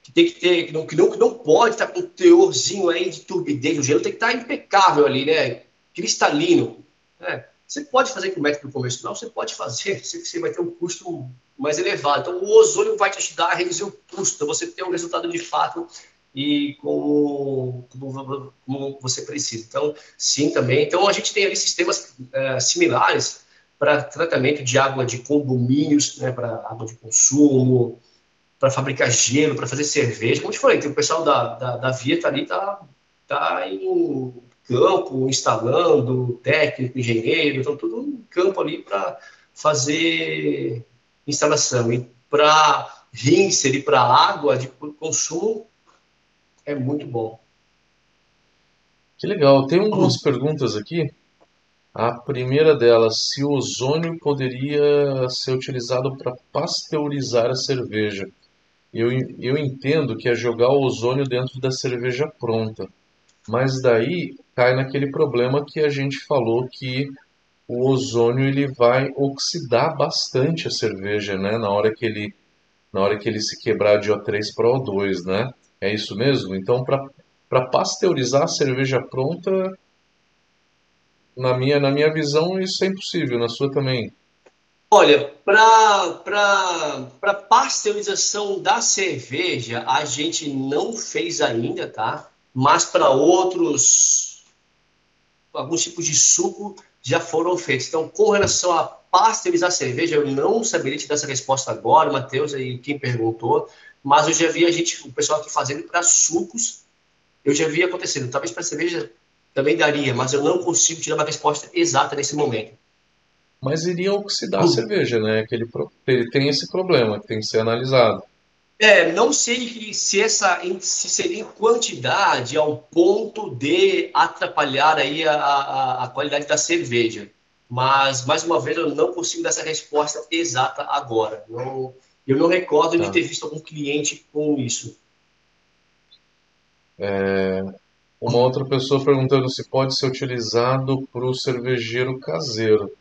S2: Que tem que ter, que não, que não, que não pode estar com um teorzinho aí de turbidez. O gelo tem que estar impecável ali, né? Cristalino. Né? Você pode fazer com método convencional, você pode fazer, você vai ter um custo mais elevado. Então, o ozônio vai te ajudar a reduzir o custo, você ter um resultado de fato e como, como, como, você precisa. Então, sim, também. Então, a gente tem ali sistemas é, similares para tratamento de água de condomínios, né, para água de consumo, para fabricar gelo, para fazer cerveja. Como eu te falei, tem o pessoal da, da, da Vieta ali, tá, tá em campo, instalando, técnico, engenheiro, então tudo em campo ali para fazer instalação. E para rinser e para água de consumo, é muito bom.
S1: Que legal. Tem algumas perguntas aqui. A primeira delas, se o ozônio poderia ser utilizado para pasteurizar a cerveja. Eu, eu entendo que é jogar o ozônio dentro da cerveja pronta. Mas daí cai naquele problema que a gente falou que o ozônio ele vai oxidar bastante a cerveja, né? Na hora que ele, na hora que ele se quebrar de O3 para O2, né? É isso mesmo? Então, para pasteurizar a cerveja pronta, na minha, na minha visão, isso é impossível, na sua também.
S2: Olha, para pasteurização da cerveja, a gente não fez ainda, tá? Mas para outros, alguns tipos de suco, já foram feitos. Então, com relação a pasteurizar cerveja, eu não saberia te dar essa resposta agora, Matheus, aí quem perguntou, mas eu já vi a gente, o pessoal aqui fazendo para sucos, eu já vi acontecendo. Talvez para cerveja também daria, mas eu não consigo te dar uma resposta exata nesse momento.
S1: Mas iria oxidar a cerveja, né? Que ele, ele tem esse problema que tem que ser analisado.
S2: É, não sei se essa se seria em quantidade ao ponto de atrapalhar aí a, a, a, qualidade da cerveja. Mas, mais uma vez, eu não consigo dar essa resposta exata agora. Não, eu não recordo tá. de ter visto algum cliente com isso.
S1: É, uma outra pessoa perguntando se pode ser utilizado para o cervejeiro caseiro.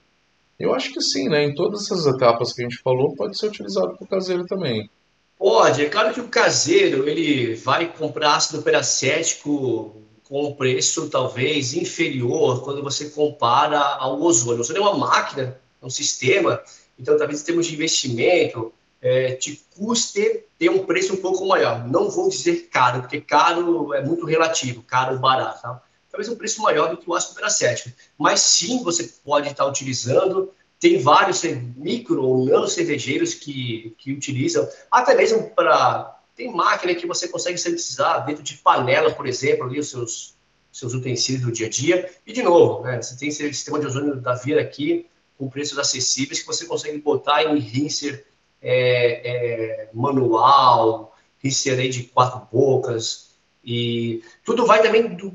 S1: Eu acho que sim, né? Em todas essas etapas que a gente falou, pode ser utilizado para o caseiro também.
S2: Pode, é claro que o caseiro ele vai comprar ácido peracético com um preço talvez inferior quando você compara ao ozônio. O ozônio é uma máquina, é um sistema, então talvez em termos de investimento é, te custe ter um preço um pouco maior. Não vou dizer caro, porque caro é muito relativo, caro ou barato. Tá? Talvez um preço maior do que o ácido peracético. Mas sim, você pode estar utilizando tem vários micro ou nano cervejeiros que, que utilizam, até mesmo para. Tem máquina que você consegue sintetizar dentro de panela, por exemplo, ali os seus, seus utensílios do dia a dia. E, de novo, né, você tem esse sistema de ozônio da Vira aqui, com preços acessíveis, que você consegue botar em rinser é, é, manual, rinser aí de quatro bocas. E tudo vai também do,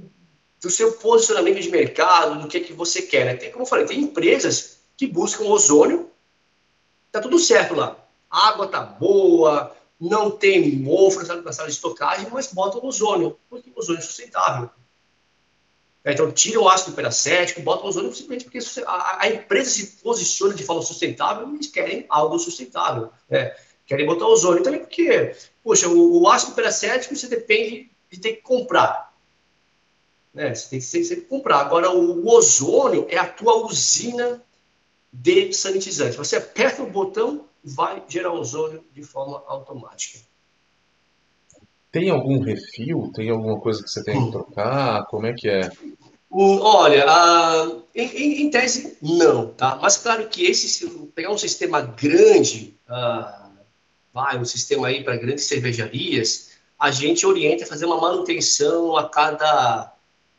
S2: do seu posicionamento de mercado, do que, é que você quer. Né? Tem, como eu falei, tem empresas que buscam ozônio. Tá tudo certo lá. Água tá boa, não tem mofo na sala de estocagem, mas botam ozônio, porque o ozônio é sustentável. Então, tira o ácido peracético, botam ozônio simplesmente porque a, empresa se posiciona de forma sustentável e eles querem algo sustentável. Né? Querem botar ozônio também porque, poxa, o, o ácido peracético você depende de ter que comprar. Né? Você tem que sempre comprar. Agora, o, o ozônio é a tua usina de sanitizante. Você aperta o botão, vai gerar ozônio de forma automática.
S1: Tem algum refil? Tem alguma coisa que você tem que hum. trocar? Como é que é?
S2: Olha, em, em, em, tese, não, tá? Mas claro que esse, pegar um sistema grande, vai, um sistema aí para grandes cervejarias, a gente orienta a fazer uma manutenção a cada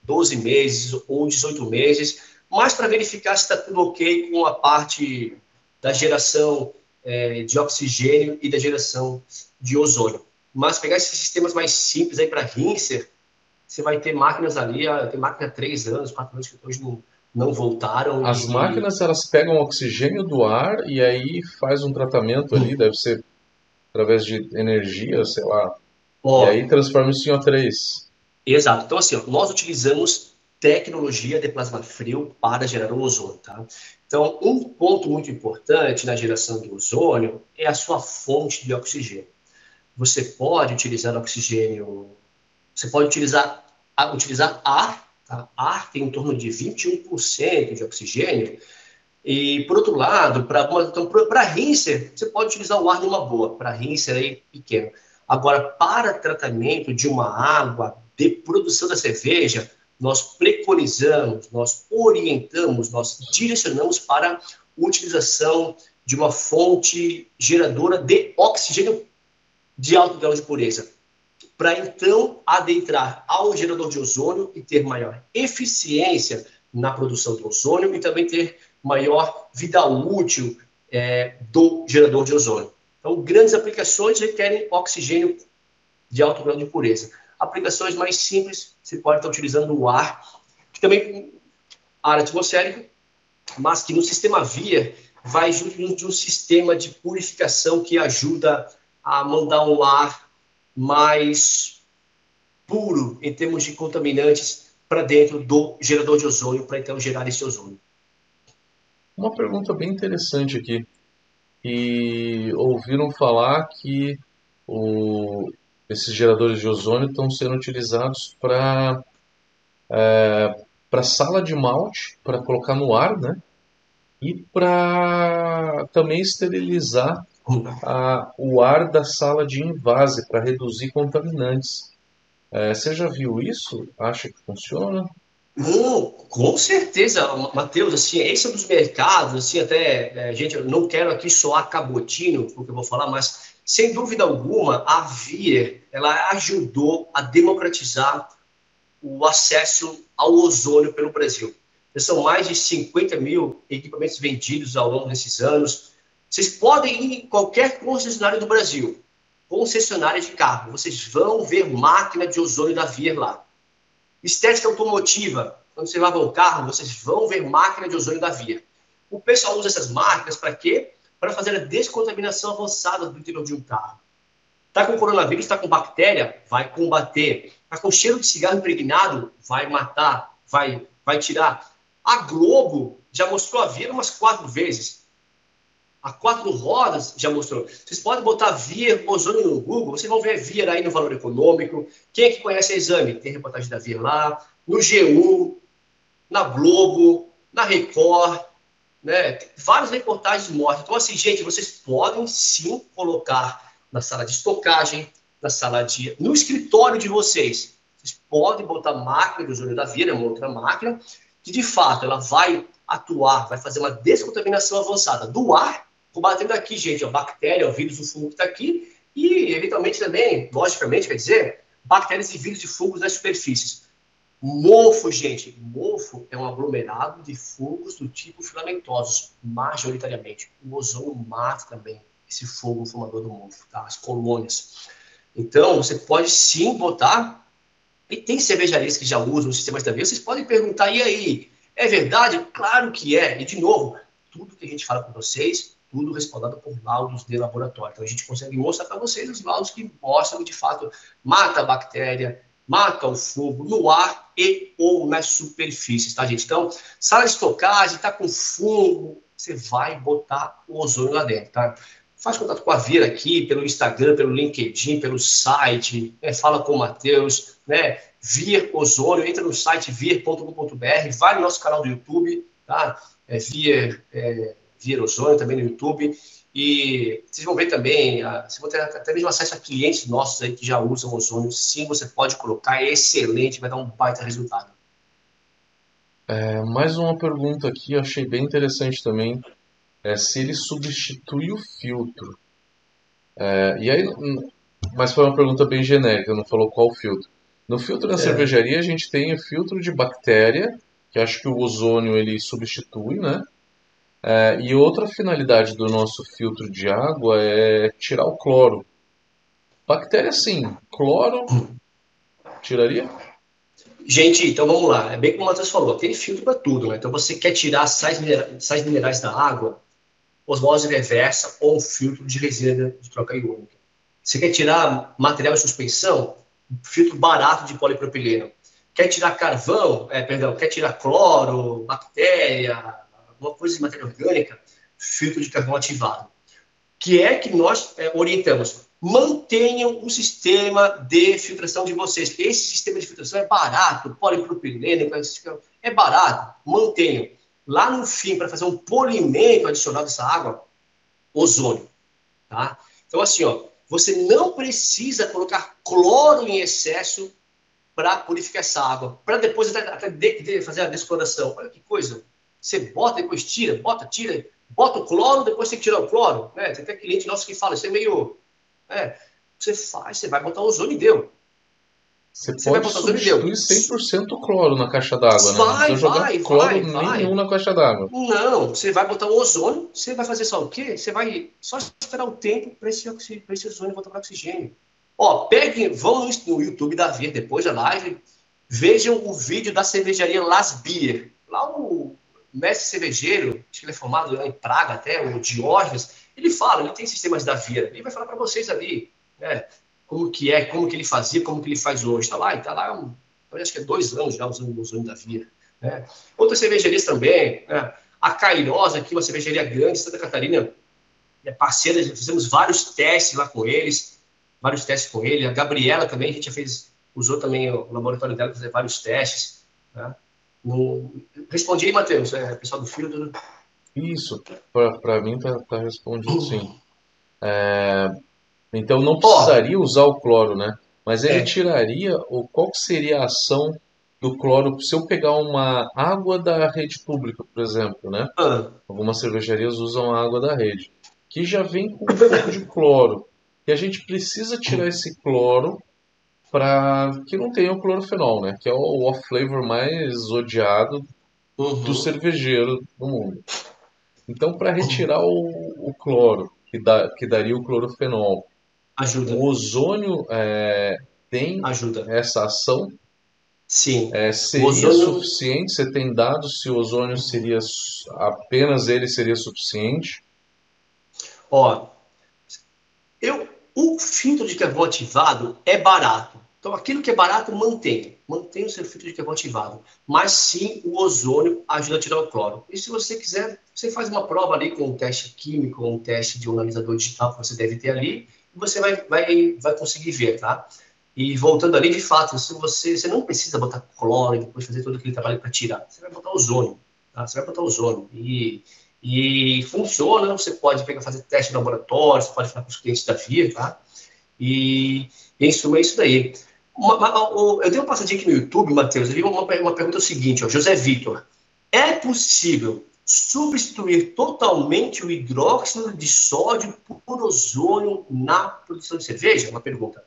S2: 12 meses ou 18 meses, mas para verificar se está tudo ok com a parte da geração é, de oxigênio e da geração de ozônio. Mas pegar esses sistemas mais simples aí para rinser, você vai ter máquinas ali, tem máquina há três anos, quatro anos que hoje não, não voltaram.
S1: As e... máquinas elas pegam oxigênio do ar e aí faz um tratamento ali, deve ser através de energia, sei lá. e aí transforma isso em O3.
S2: Exato. Então assim, ó, nós utilizamos tecnologia de plasma frio para gerar o ozônio. Tá? Então, um ponto muito importante na geração do ozônio é a sua fonte de oxigênio. Você pode utilizar oxigênio, você pode utilizar, utilizar ar, tá? ar tem em torno de 21% de oxigênio, e, por outro lado, para então, rinser, você pode utilizar o ar numa boa, para rinser aí pequeno. Agora, para tratamento de uma água de produção da cerveja, nós preconizamos, nós orientamos, nós direcionamos para a utilização de uma fonte geradora de oxigênio de alto grau de pureza, para então adentrar ao gerador de ozônio e ter maior eficiência na produção do ozônio e também ter maior vida útil é, do gerador de ozônio. Então, grandes aplicações requerem oxigênio de alto grau de pureza. Aplicações mais simples, você pode estar utilizando o ar, que também ar atmosférico, mas que no sistema via vai junto de um sistema de purificação que ajuda a mandar um ar mais puro em termos de contaminantes para dentro do gerador de ozônio, para então gerar esse ozônio.
S1: Uma pergunta bem interessante aqui. E ouviram falar que o, esses geradores de ozônio estão sendo utilizados para é, para sala de malte, para colocar no ar, né? E para também esterilizar a, o ar da sala de invase, para reduzir contaminantes. É, você já viu isso? Acha que funciona?
S2: Não, com certeza, Matheus, assim, esse é um dos mercados, assim, até, é, gente, eu não quero aqui soar cabotino, porque eu vou falar, mas, sem dúvida alguma, a Vier, ela ajudou a democratizar o acesso ao ozônio pelo Brasil. São mais de 50 mil equipamentos vendidos ao longo desses anos. Vocês podem ir em qualquer concessionária do Brasil, concessionária de carro, vocês vão ver máquina de ozônio da Vier lá. Estética automotiva, quando você lava o carro, vocês vão ver máquina de ozônio da Via. O pessoal usa essas máquinas para quê? Para fazer a descontaminação avançada do interior de um carro. Está com coronavírus, está com bactéria, vai combater. Está com cheiro de cigarro impregnado, vai matar, vai, vai tirar. A Globo já mostrou a Via umas quatro vezes. A quatro rodas já mostrou. Vocês podem botar Via ozônio no Google, vocês vão ver Via aí no valor econômico. Quem é que conhece a exame? Tem reportagem da Via lá. No G1, na Globo, na Record, né? várias reportagens mortas. Então, assim, gente, vocês podem sim colocar na sala de estocagem, na sala de. no escritório de vocês. Vocês podem botar máquina de ozônio da vida, uma outra máquina, que de fato ela vai atuar, vai fazer uma descontaminação avançada do ar, combatendo aqui, gente, a bactéria, o vírus, o fungo que está aqui, e eventualmente também, logicamente, quer dizer, bactérias e vírus e fungos nas superfícies. Mofo, gente, mofo é um aglomerado de fungos do tipo filamentosos, majoritariamente. O ozônio mata também esse fogo fumador do mofo, tá? as colônias. Então, você pode sim botar, e tem cervejarias que já usam sistemas também, vocês podem perguntar, e aí, é verdade? Claro que é. E, de novo, tudo que a gente fala com vocês, tudo respaldado por laudos de laboratório. Então, a gente consegue mostrar para vocês os laudos que mostram de fato, mata a bactéria, mata o fogo no ar e ou nas superfícies, tá, gente? Então, sala de estocagem, tá com fungo, você vai botar o ozônio lá dentro, tá? Faz contato com a Vira aqui, pelo Instagram, pelo LinkedIn, pelo site, né? fala com o Matheus, né? Vir Ozônio, entra no site vir.com.br, vai no nosso canal do YouTube, tá? É, Vir, é, Vir Ozônio também no YouTube. E vocês vão ver também, vocês vão ter até mesmo acesso a clientes nossos aí que já usam ozônio. Sim, você pode colocar, é excelente, vai dar um baita resultado.
S1: É, mais uma pergunta aqui, achei bem interessante também. É se ele substitui o filtro. É, e aí, hum, mas foi uma pergunta bem genérica, não falou qual filtro. No filtro da é. cervejaria a gente tem o filtro de bactéria, que acho que o ozônio ele substitui, né? É, e outra finalidade do nosso filtro de água é tirar o cloro. Bactéria sim, cloro tiraria?
S2: Gente, então vamos lá. É bem como o Matheus falou, tem filtro para tudo, né? Então você quer tirar sais, minerais, sais minerais da água, osmose reversa ou filtro de resina de troca iônica. Você quer tirar material de suspensão, filtro barato de polipropileno. Quer tirar carvão, é, perdão, quer tirar cloro, bactéria, alguma coisa de matéria orgânica, filtro de carvão ativado. Que é que nós é, orientamos. Mantenham o sistema de filtração de vocês. Esse sistema de filtração é barato, polipropileno, é barato. Mantenham. Lá no fim, para fazer um polimento adicional dessa água, ozônio. Tá? Então, assim, ó, você não precisa colocar cloro em excesso para purificar essa água, para depois até, até de, de fazer a descloração. Olha que coisa. Você bota, depois tira, bota, tira, bota o cloro, depois tem que tirar o cloro. Né? Tem até cliente nosso que fala, isso é meio. É, você faz, você vai botar ozônio e deu.
S1: Você, você pode substituir 100% cloro na caixa d'água, né? Vai, não jogar vai, cloro vai, nenhum vai. na caixa d'água.
S2: Não, você vai botar o ozônio, você vai fazer só o quê? Você vai só esperar o tempo para esse, esse ozônio voltar para oxigênio. Ó, peguem, vão no YouTube da Vir depois da live, vejam o vídeo da cervejaria Las Beer. Lá o mestre cervejeiro, acho que ele é formado em Praga até, o Diógenes, ele fala, ele tem sistemas da Via, ele vai falar para vocês ali, né, como que é, como que ele fazia, como que ele faz hoje. Está lá, está lá, um, acho que é dois anos já usando o ozônio da Via. Né. Outras cervejarias também, né, a Cairosa aqui, uma cervejaria grande, Santa Catarina, é parceira, fizemos vários testes lá com eles, vários testes com ele. A Gabriela também, a gente já fez, usou também o laboratório dela para fazer vários testes. Né? No... Respondi aí, Matheus, é, pessoal do filtro.
S1: Isso, para mim tá, tá respondido sim. É, então não precisaria oh, usar o cloro, né? Mas ele é. tiraria, ou qual seria a ação do cloro, se eu pegar uma água da rede pública, por exemplo, né?
S2: Ah,
S1: Algumas cervejarias usam a água da rede, que já vem com um pouco de cloro. E a gente precisa tirar esse cloro para que não tenha o clorofenol, né? Que é o off-flavor mais odiado do
S2: uhum,
S1: cervejeiro do mundo. Então, para retirar o, o cloro, que, dá, que daria o clorofenol,
S2: ajuda,
S1: o ozônio é, tem
S2: ajuda.
S1: essa ação
S2: Sim.
S1: É, seria
S2: ozônio,
S1: suficiente? Você tem dados se o ozônio seria apenas ele seria suficiente?
S2: ó, eu, o filtro de carvão ativado é barato. Então, aquilo que é barato, mantém. Mantém o seu filtro de carvão ativado. Mas sim, o ozônio ajuda a tirar o cloro. E se você quiser, você faz uma prova ali com um teste químico, um teste de um analisador digital que você deve ter ali, você vai, vai, vai conseguir ver, tá? E voltando ali, de fato, se você, você não precisa botar cloro e depois fazer todo aquele trabalho para tirar. Você vai botar ozônio, tá? Você vai botar ozônio. E, e funciona, você pode pegar, fazer teste no laboratório, você pode falar com os clientes da Via, tá? E, em suma é isso daí. Uma- uma- o- eu dei uma passadinha aqui no YouTube, Matheus, eu vi uma, uma pergunta seguinte, ó, José Vitor. É possível substituir totalmente o hidróxido de sódio por ozônio na produção de cerveja? Uma pergunta.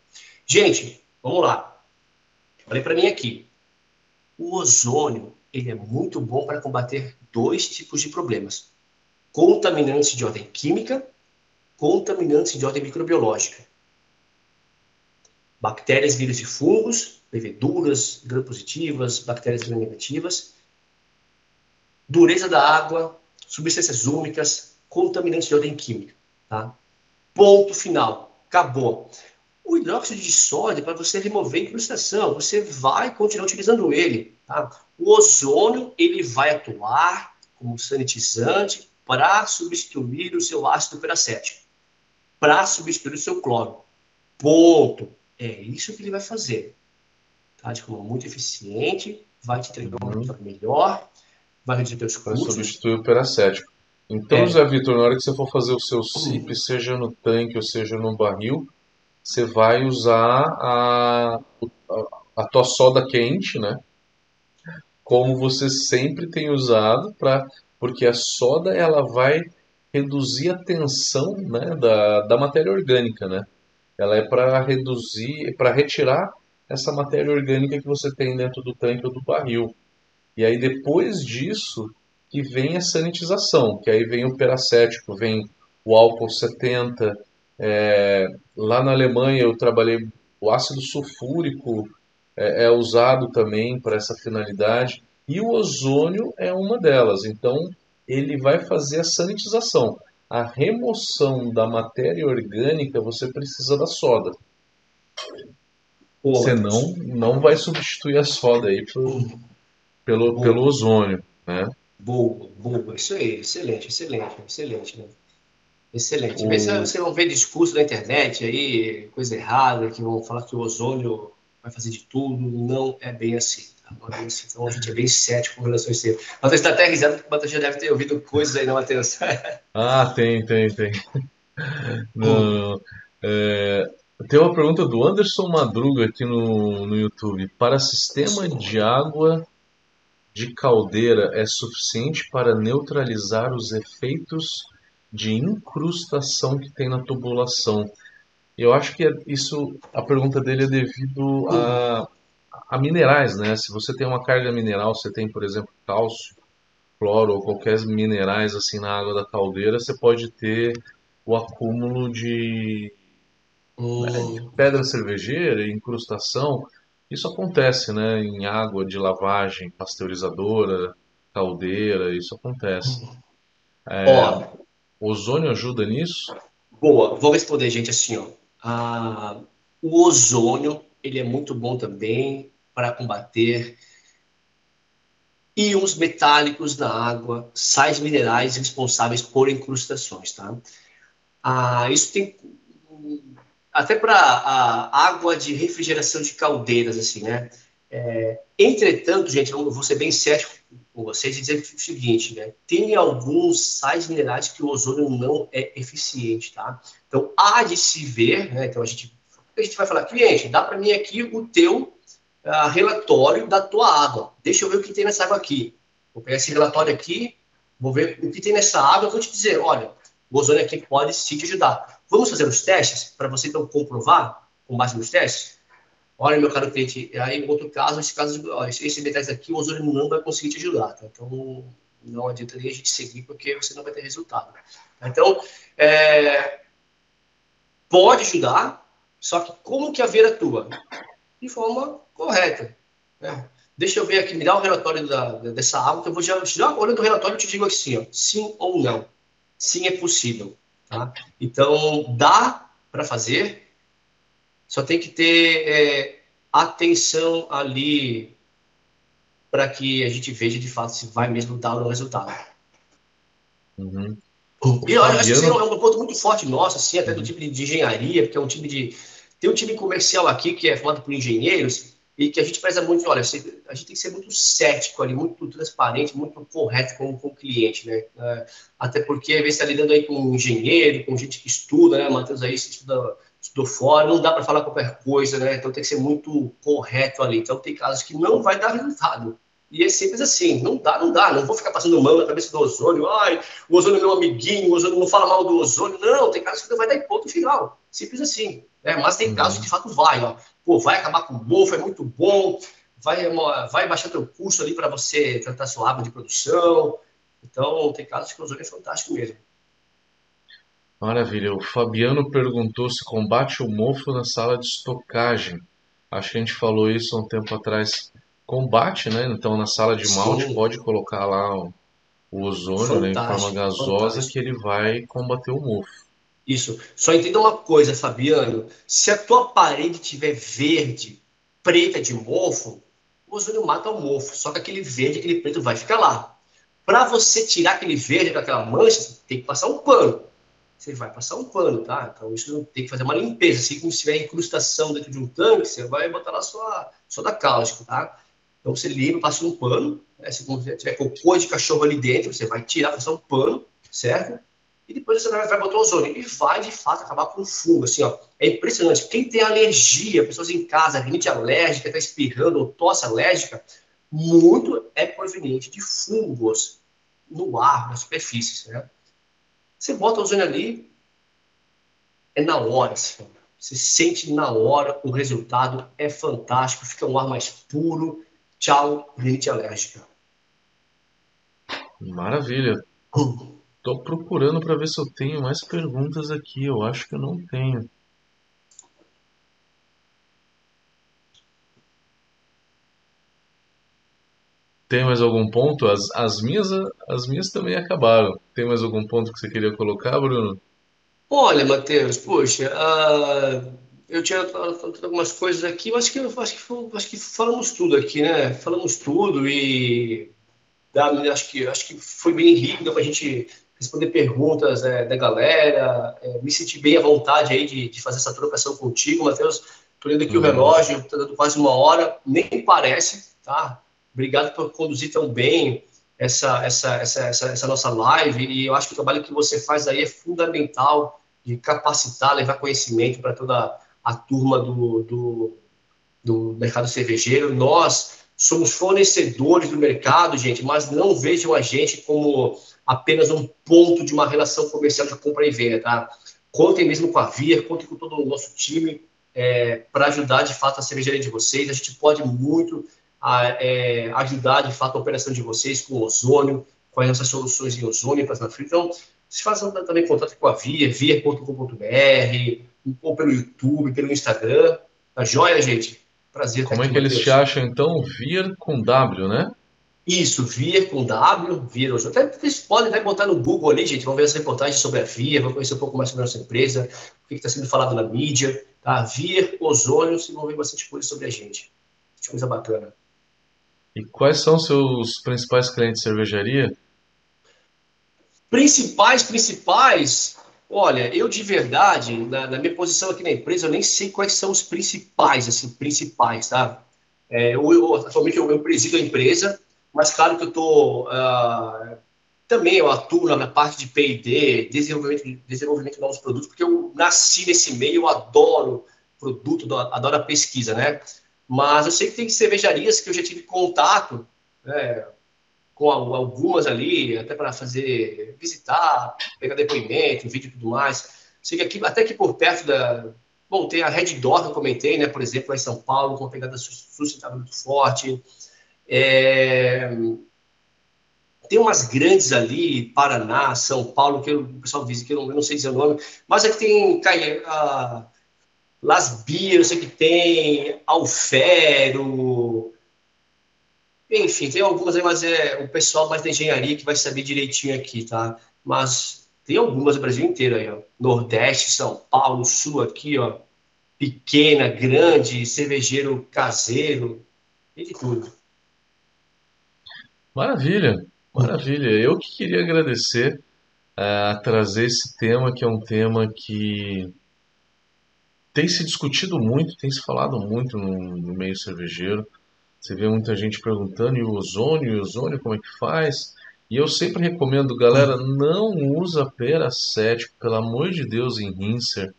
S2: Gente, vamos lá. Olha para mim aqui. O ozônio, ele é muito bom para combater dois tipos de problemas. Contaminantes de ordem química, contaminantes de ordem microbiológica. Bactérias, vírus e fungos, leveduras, gram-positivas, bactérias gram-negativas, dureza da água, substâncias úmicas, contaminantes de ordem química. Tá? Ponto final. Acabou. O hidróxido de sódio, é para você remover a incrustação, você vai continuar utilizando ele. Tá? O ozônio, ele vai atuar como sanitizante para substituir o seu ácido peracético, para substituir o seu cloro. Ponto. É isso que ele vai fazer. Tá? De forma muito eficiente, vai te entregar um
S1: Uhum.
S2: resultado melhor,
S1: substituir o peracético. Então,
S2: É.
S1: José Vitor, na hora que você for fazer o seu SIP, seja no tanque ou seja no barril, você vai usar a, a, a tua soda quente, né? Como você sempre tem usado, pra, porque a soda ela vai reduzir a tensão, né, da, da matéria orgânica, né? Ela é para reduzir, para retirar essa matéria orgânica que você tem dentro do tanque ou do barril. E aí depois disso que vem a sanitização, que aí vem o peracético, vem o álcool 70. é, lá na Alemanha eu trabalhei o ácido sulfúrico é, é usado também para essa finalidade e o ozônio é uma delas. Então ele vai fazer a sanitização. A remoção da matéria orgânica você precisa da soda. Senão não vai substituir a soda aí por- pelo, pelo ozônio, né?
S2: boa, boa. Isso aí, excelente, excelente, excelente, né? Excelente.
S1: O,
S2: você não vê discurso na internet aí, coisa errada, que vão falar que o ozônio vai fazer de tudo. Não é bem assim. Tá? Não é bem assim. Então a gente é bem cético com relação a isso aí. Matheus está até risado, porque o Matheus já deve ter ouvido coisas aí, não, Matheus?
S1: Ah, tem, tem, tem. É, tem uma pergunta do Anderson Madruga aqui no, no YouTube. Para sistema de água de caldeira é suficiente para neutralizar os efeitos de incrustação que tem na tubulação? Eu acho que é- isso, a pergunta dele é devido a, a minerais, né? Se você tem uma carga mineral, você tem, por exemplo, cálcio, cloro ou qualquer minerais assim na água da caldeira, você pode ter o acúmulo de, né, de pedra cervejeira, incrustação. Isso acontece, né, em água de lavagem, pasteurizadora, caldeira, isso acontece.
S2: Ó,
S1: Ozônio ajuda nisso?
S2: boa. Vou responder, gente, assim, ó. Ah, o ozônio, ele é muito bom também para combater íons metálicos na água, sais minerais responsáveis por incrustações, tá? Ah, isso tem até para a água de refrigeração de caldeiras, assim, né? É, entretanto, gente, eu vou ser bem cético com vocês e dizer o seguinte, né? Tem alguns sais minerais que o ozônio não é eficiente, tá? Então, há de se ver, né? Então, a gente, a gente vai falar, cliente, dá para mim aqui o teu uh, relatório da tua água. Deixa eu ver o que tem nessa água aqui. Vou pegar esse relatório aqui, vou ver o que tem nessa água, vou te dizer, olha, o ozônio aqui pode sim te ajudar. Vamos fazer os testes para você então comprovar com base nos testes? Olha, meu caro cliente, aí em outro caso, esse caso, ó, esse detalhe aqui, o ozônio não vai conseguir te ajudar, tá? Então, não adiantaria a gente seguir porque você não vai ter resultado. Então, é, pode ajudar, só que como que a Vera atua? De forma correta. Né? Deixa eu ver aqui, me dá o um relatório da, dessa água, que eu vou já, já olhando o relatório, eu te digo assim, ó, sim ou não. Sim, é possível. Tá? Então, dá para fazer, só tem que ter é, atenção ali para que a gente veja de fato se vai mesmo dar o resultado.
S1: Uhum.
S2: E eu acho que esse é um ponto muito forte nosso, assim, até do uhum. time de engenharia, porque é um time de. Tem um time comercial aqui que é formado por engenheiros e que a gente preza muito, olha, a gente tem que ser muito cético ali, muito transparente, muito correto com, com o cliente, né? É, até porque, às vezes, está lidando aí com um engenheiro, com gente que estuda, né? Matheus aí estuda, estudou fora, não dá para falar qualquer coisa, né? Então tem que ser muito correto ali. Então tem casos que não vai dar resultado. E é simples assim, não dá, não dá, não vou ficar passando mão na cabeça do ozônio, ai, o ozônio é meu amiguinho, o ozônio não fala mal do ozônio, não, tem casos que não vai dar ponto final, simples assim, né? mas tem casos que de fato vai, ó, pô, vai acabar com o mofo, é muito bom, vai, vai baixar teu custo ali para você tratar sua água de produção, então tem casos que o ozônio é fantástico mesmo.
S1: Maravilha, o Fabiano perguntou se combate o mofo na sala de estocagem, acho que a gente falou isso há um tempo atrás, combate, né? Então na sala de malte Sim. pode colocar lá o, o ozônio né, em forma gasosa fantástico. que ele vai combater o mofo.
S2: Isso. Só entenda uma coisa, Fabiano. Se a tua parede tiver verde, preta de mofo, o ozônio mata o mofo. Só que aquele verde, aquele preto vai ficar lá. Para você tirar aquele verde com aquela mancha, você tem que passar um pano. Você vai passar um pano, tá? Então isso tem que fazer uma limpeza. Assim como se tiver incrustação dentro de um tanque, você vai botar lá sua soda cáustica, tá? Então você limpa, passa um pano, né? se tiver cocô de cachorro ali dentro, você vai tirar, passar um pano, certo? E depois você vai, botar o ozônio. E vai, de fato, acabar com o fungo. Assim, ó, é impressionante. Quem tem alergia, pessoas em casa, rinite alérgica, está espirrando ou tosse alérgica, muito é proveniente de fungos no ar, nas superfícies. Né? Você bota o ozônio ali, é na hora. Assim, você sente na hora, o resultado é fantástico, fica um ar mais puro, Tchau, rinite alérgica.
S1: Maravilha. Estou procurando para ver se eu tenho mais perguntas aqui. Eu acho que eu não tenho. Tem mais algum ponto? As, as, minhas, as minhas também acabaram. Tem mais algum ponto que você queria colocar, Bruno?
S2: Olha, Matheus, poxa, uh, eu tinha falado algumas coisas aqui, eu acho que, acho, que, acho que falamos tudo aqui, né? Falamos tudo e dá, acho, que, acho que foi bem rico, para a gente responder perguntas é, da galera, é, me senti bem à vontade aí de, de fazer essa trocação contigo, Matheus. Estou lendo aqui uhum. o relógio, está dando quase uma hora, nem parece, tá? Obrigado por conduzir tão bem essa, essa, essa, essa, essa nossa live e eu acho que o trabalho que você faz aí é fundamental de capacitar, levar conhecimento para toda a turma do, do, do mercado cervejeiro. Nós somos fornecedores do mercado, gente, mas não vejam a gente como apenas um ponto de uma relação comercial de compra e venda, tá? Contem mesmo com a Via, contem com todo o nosso time é, para ajudar de fato a cervejaria de vocês. A gente pode muito a, é, ajudar de fato a operação de vocês com ozônio, com as nossas soluções em ozônio para frente. Então, se façam também contato com a Via, via.com.br, ou pelo YouTube, pelo Instagram. Tá joia, gente? Prazer
S1: Como é que eles te acham, então? Vir com W, né?
S2: Isso, Vir com W, Vir Ozônio. Até vocês podem até botar no Google ali, gente. Vão ver as reportagens sobre a Via, vão conhecer um pouco mais sobre a nossa empresa, o que está sendo falado na mídia. Tá? Vir Ozônio, vocês vão ver bastante coisa sobre a gente. Bastante coisa bacana.
S1: E quais são seus principais clientes de cervejaria?
S2: Principais, principais, Olha, eu de verdade, na, na, minha posição aqui na empresa, eu nem sei quais são os principais, assim, principais, tá? É, eu, eu, atualmente eu, eu presido a empresa, mas claro que eu estou. Uh, também eu atuo na parte de P&D, desenvolvimento, desenvolvimento de novos produtos, porque eu nasci nesse meio, eu adoro produto, adoro a pesquisa, né? Mas eu sei que tem cervejarias que eu já tive contato né, com algumas ali, até para fazer, visitar, pegar depoimento, vídeo e tudo mais. Sei que aqui, até aqui por perto da. Bom, tem a Red Door que eu comentei, né? Por exemplo, lá em São Paulo, com uma pegada sustentável muito forte. É... Tem umas grandes ali, Paraná, São Paulo, que o pessoal diz que eu não, eu não, sei dizer o nome, mas aqui tem a Las Bias, eu sei que tem Alfero, enfim, tem algumas aí, mas é o pessoal mais da engenharia que vai saber direitinho aqui, tá? Mas tem algumas no Brasil inteiro aí, ó. Nordeste, São Paulo, Sul aqui, ó. Pequena, grande, cervejeiro caseiro, e de tudo.
S1: Maravilha. Maravilha. Eu que queria agradecer uh, a trazer esse tema, que é um tema que tem se discutido muito, tem se falado muito no, no meio cervejeiro. Você vê muita gente perguntando, e o ozônio, e o ozônio, como é que faz? E eu sempre recomendo, galera, não usa peracético, pelo amor de Deus, em rinser,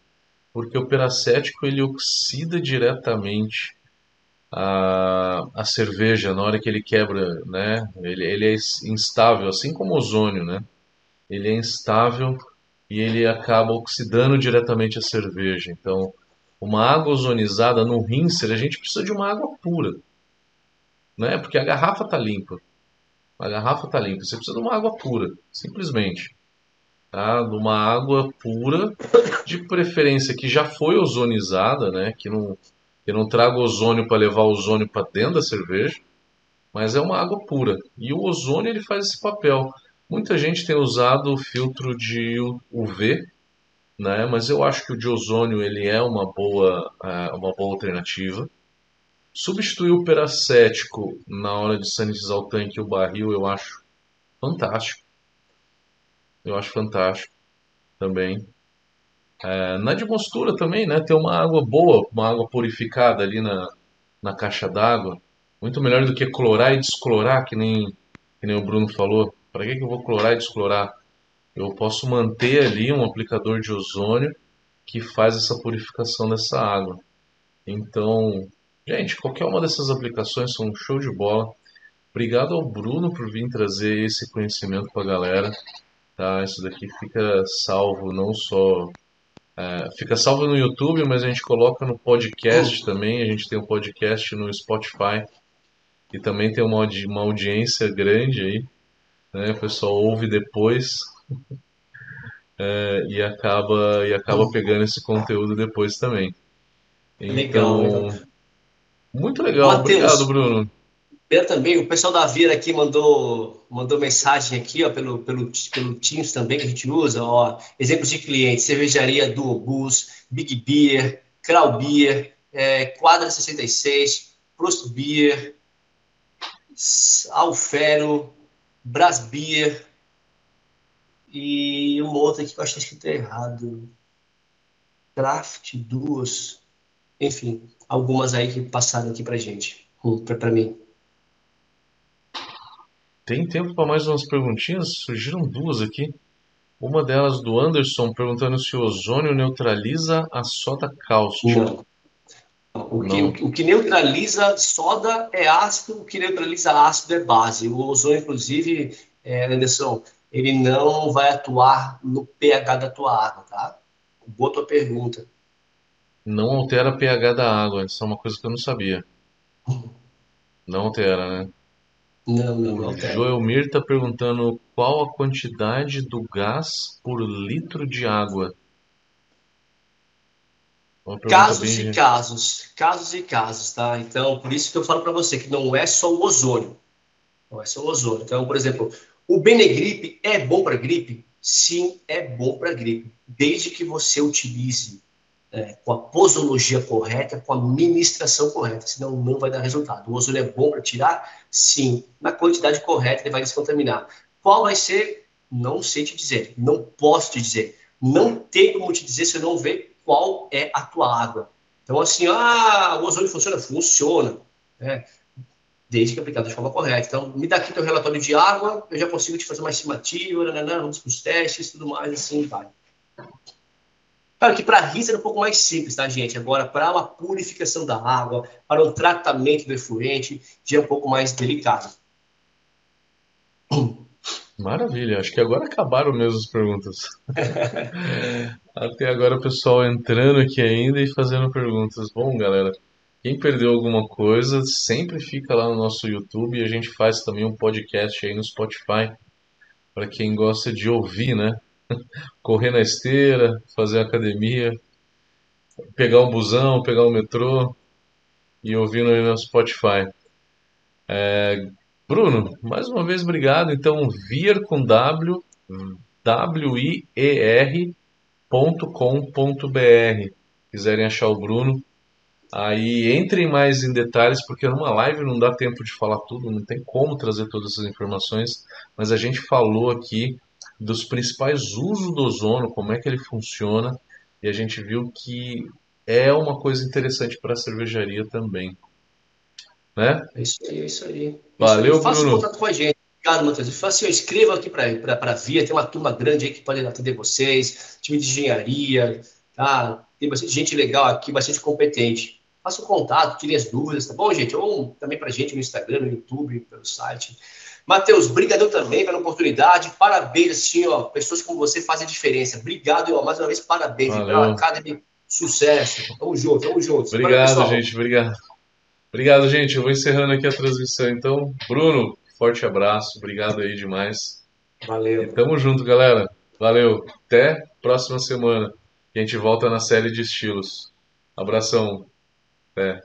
S1: porque o peracético ele oxida diretamente a, a cerveja na hora que ele quebra, né? Ele, ele é instável, assim como o ozônio, né? Ele é instável e ele acaba oxidando diretamente a cerveja. Então, uma água ozonizada no rinser, a gente precisa de uma água pura, né? Porque a garrafa tá limpa. A garrafa tá limpa. Você precisa de uma água pura, simplesmente. Tá? De uma água pura, de preferência que já foi ozonizada, né? Que não eu não trago ozônio para levar ozônio para dentro da cerveja, mas é uma água pura. E o ozônio ele faz esse papel. Muita gente tem usado o filtro de UV, né? Mas eu acho que o de ozônio ele é uma boa, é, uma boa alternativa. Substituir o peracético na hora de sanitizar o tanque e o barril eu acho fantástico. Eu acho fantástico também. É, na mostura também, né? Ter uma água boa, uma água purificada ali na, na caixa d'água. Muito melhor do que clorar e desclorar, que nem, que nem o Bruno falou. Para que, que eu vou clorar e desclorar? Eu posso manter ali um aplicador de ozônio que faz essa purificação dessa água. Então, gente, qualquer uma dessas aplicações são um show de bola. Obrigado ao Bruno por vir trazer esse conhecimento para a galera. Tá? Isso daqui fica salvo não só é, fica salvo no YouTube, mas a gente coloca no podcast também. A gente tem um podcast no Spotify e também tem uma, uma audiência grande aí. Né? O pessoal ouve depois é, e acaba e acaba pegando esse conteúdo depois também. Então, legal, muito legal. Mateus, Obrigado, Bruno.
S2: Eu também, o pessoal da Vira aqui mandou, mandou mensagem aqui, ó, pelo, pelo, pelo Teams também que a gente usa, ó, exemplos de clientes, cervejaria Duobus, Big Beer, Krau Beer, é, Quadra 66, Prost Beer, Alfero, Bras Beer e uma outra que eu acho que está errado, Craft, duas, enfim, algumas aí que passaram aqui pra gente, para mim.
S1: Tem tempo para mais umas perguntinhas? Surgiram duas aqui. Uma delas do Anderson perguntando se o ozônio neutraliza a soda cáustica.
S2: O que, o que, neutraliza soda é ácido, o que neutraliza ácido é base. O ozônio, inclusive, é, Anderson, ele não vai atuar no pH da tua água, tá? Boa tua pergunta.
S1: Não altera pH da água, isso é uma coisa que eu não sabia. Não altera, né?
S2: Não, não, não.
S1: Joel Mir está perguntando qual a quantidade do gás por litro de água.
S2: Casos bem... e casos, casos e casos, tá? Então, por isso que eu falo para você que não é só o ozônio. Não é só o ozônio. Então, por exemplo, o Benegripe é bom para gripe? Sim, é bom para gripe, desde que você utilize é, com a posologia correta, com a ministração correta, senão não vai dar resultado. O ozônio é bom para tirar? Sim. Na quantidade correta, ele vai descontaminar. Qual vai ser? Não sei te dizer. Não posso te dizer. Não tem como te dizer se eu não ver qual é a tua água. Então, assim, ah, o ozônio funciona? Funciona. Né? Desde que aplicado de forma correta. Então, me dá aqui teu relatório de água, eu já consigo te fazer uma estimativa, né, vamos para os testes, tudo mais, assim vai. Claro que para rir era um pouco mais simples, tá, gente? Agora, para uma purificação da água, para o tratamento do efluente, já é um pouco mais delicado.
S1: Maravilha, acho que agora acabaram mesmo as perguntas. Até agora o pessoal entrando aqui ainda e fazendo perguntas. Bom, galera, quem perdeu alguma coisa, sempre fica lá no nosso YouTube e a gente faz também um podcast aí no Spotify para quem gosta de ouvir, né? Correr na esteira, fazer academia, pegar um busão, pegar um metrô e ouvindo aí no Spotify. É, Bruno, mais uma vez obrigado. Então, vir com W, W-I-E-R www.com.br. Quiserem achar o Bruno, aí entrem mais em detalhes, porque numa live não dá tempo de falar tudo, não tem como trazer todas essas informações, mas a gente falou aqui dos principais usos do ozono, como é que ele funciona, e a gente viu que é uma coisa interessante para a cervejaria também. Né?
S2: É isso aí, é isso aí.
S1: Valeu,
S2: Faça
S1: Bruno.
S2: contato com a gente. Obrigado, Matheus. Eu falo assim, escreva aqui para a Via, tem uma turma grande aí que pode atender vocês, time de engenharia, tá? Tem bastante gente legal aqui, bastante competente. Faça o um contato, tire as dúvidas, tá bom, gente? Ou também para a gente no Instagram, no YouTube, pelo site. Matheus, brigadão também pela oportunidade. Parabéns, assim, ó, pessoas como você fazem diferença. Obrigado, ó, mais uma vez, parabéns. Pela Academy, sucesso. Tamo junto, tamo junto.
S1: Obrigado, Valeu, gente, obrigado. Obrigado, gente. Eu vou encerrando aqui a transmissão, então. Bruno, Forte abraço, obrigado aí demais.
S2: Valeu.
S1: E tamo junto, galera. Valeu. Até próxima semana. A gente volta na série de estilos. Abração. Até.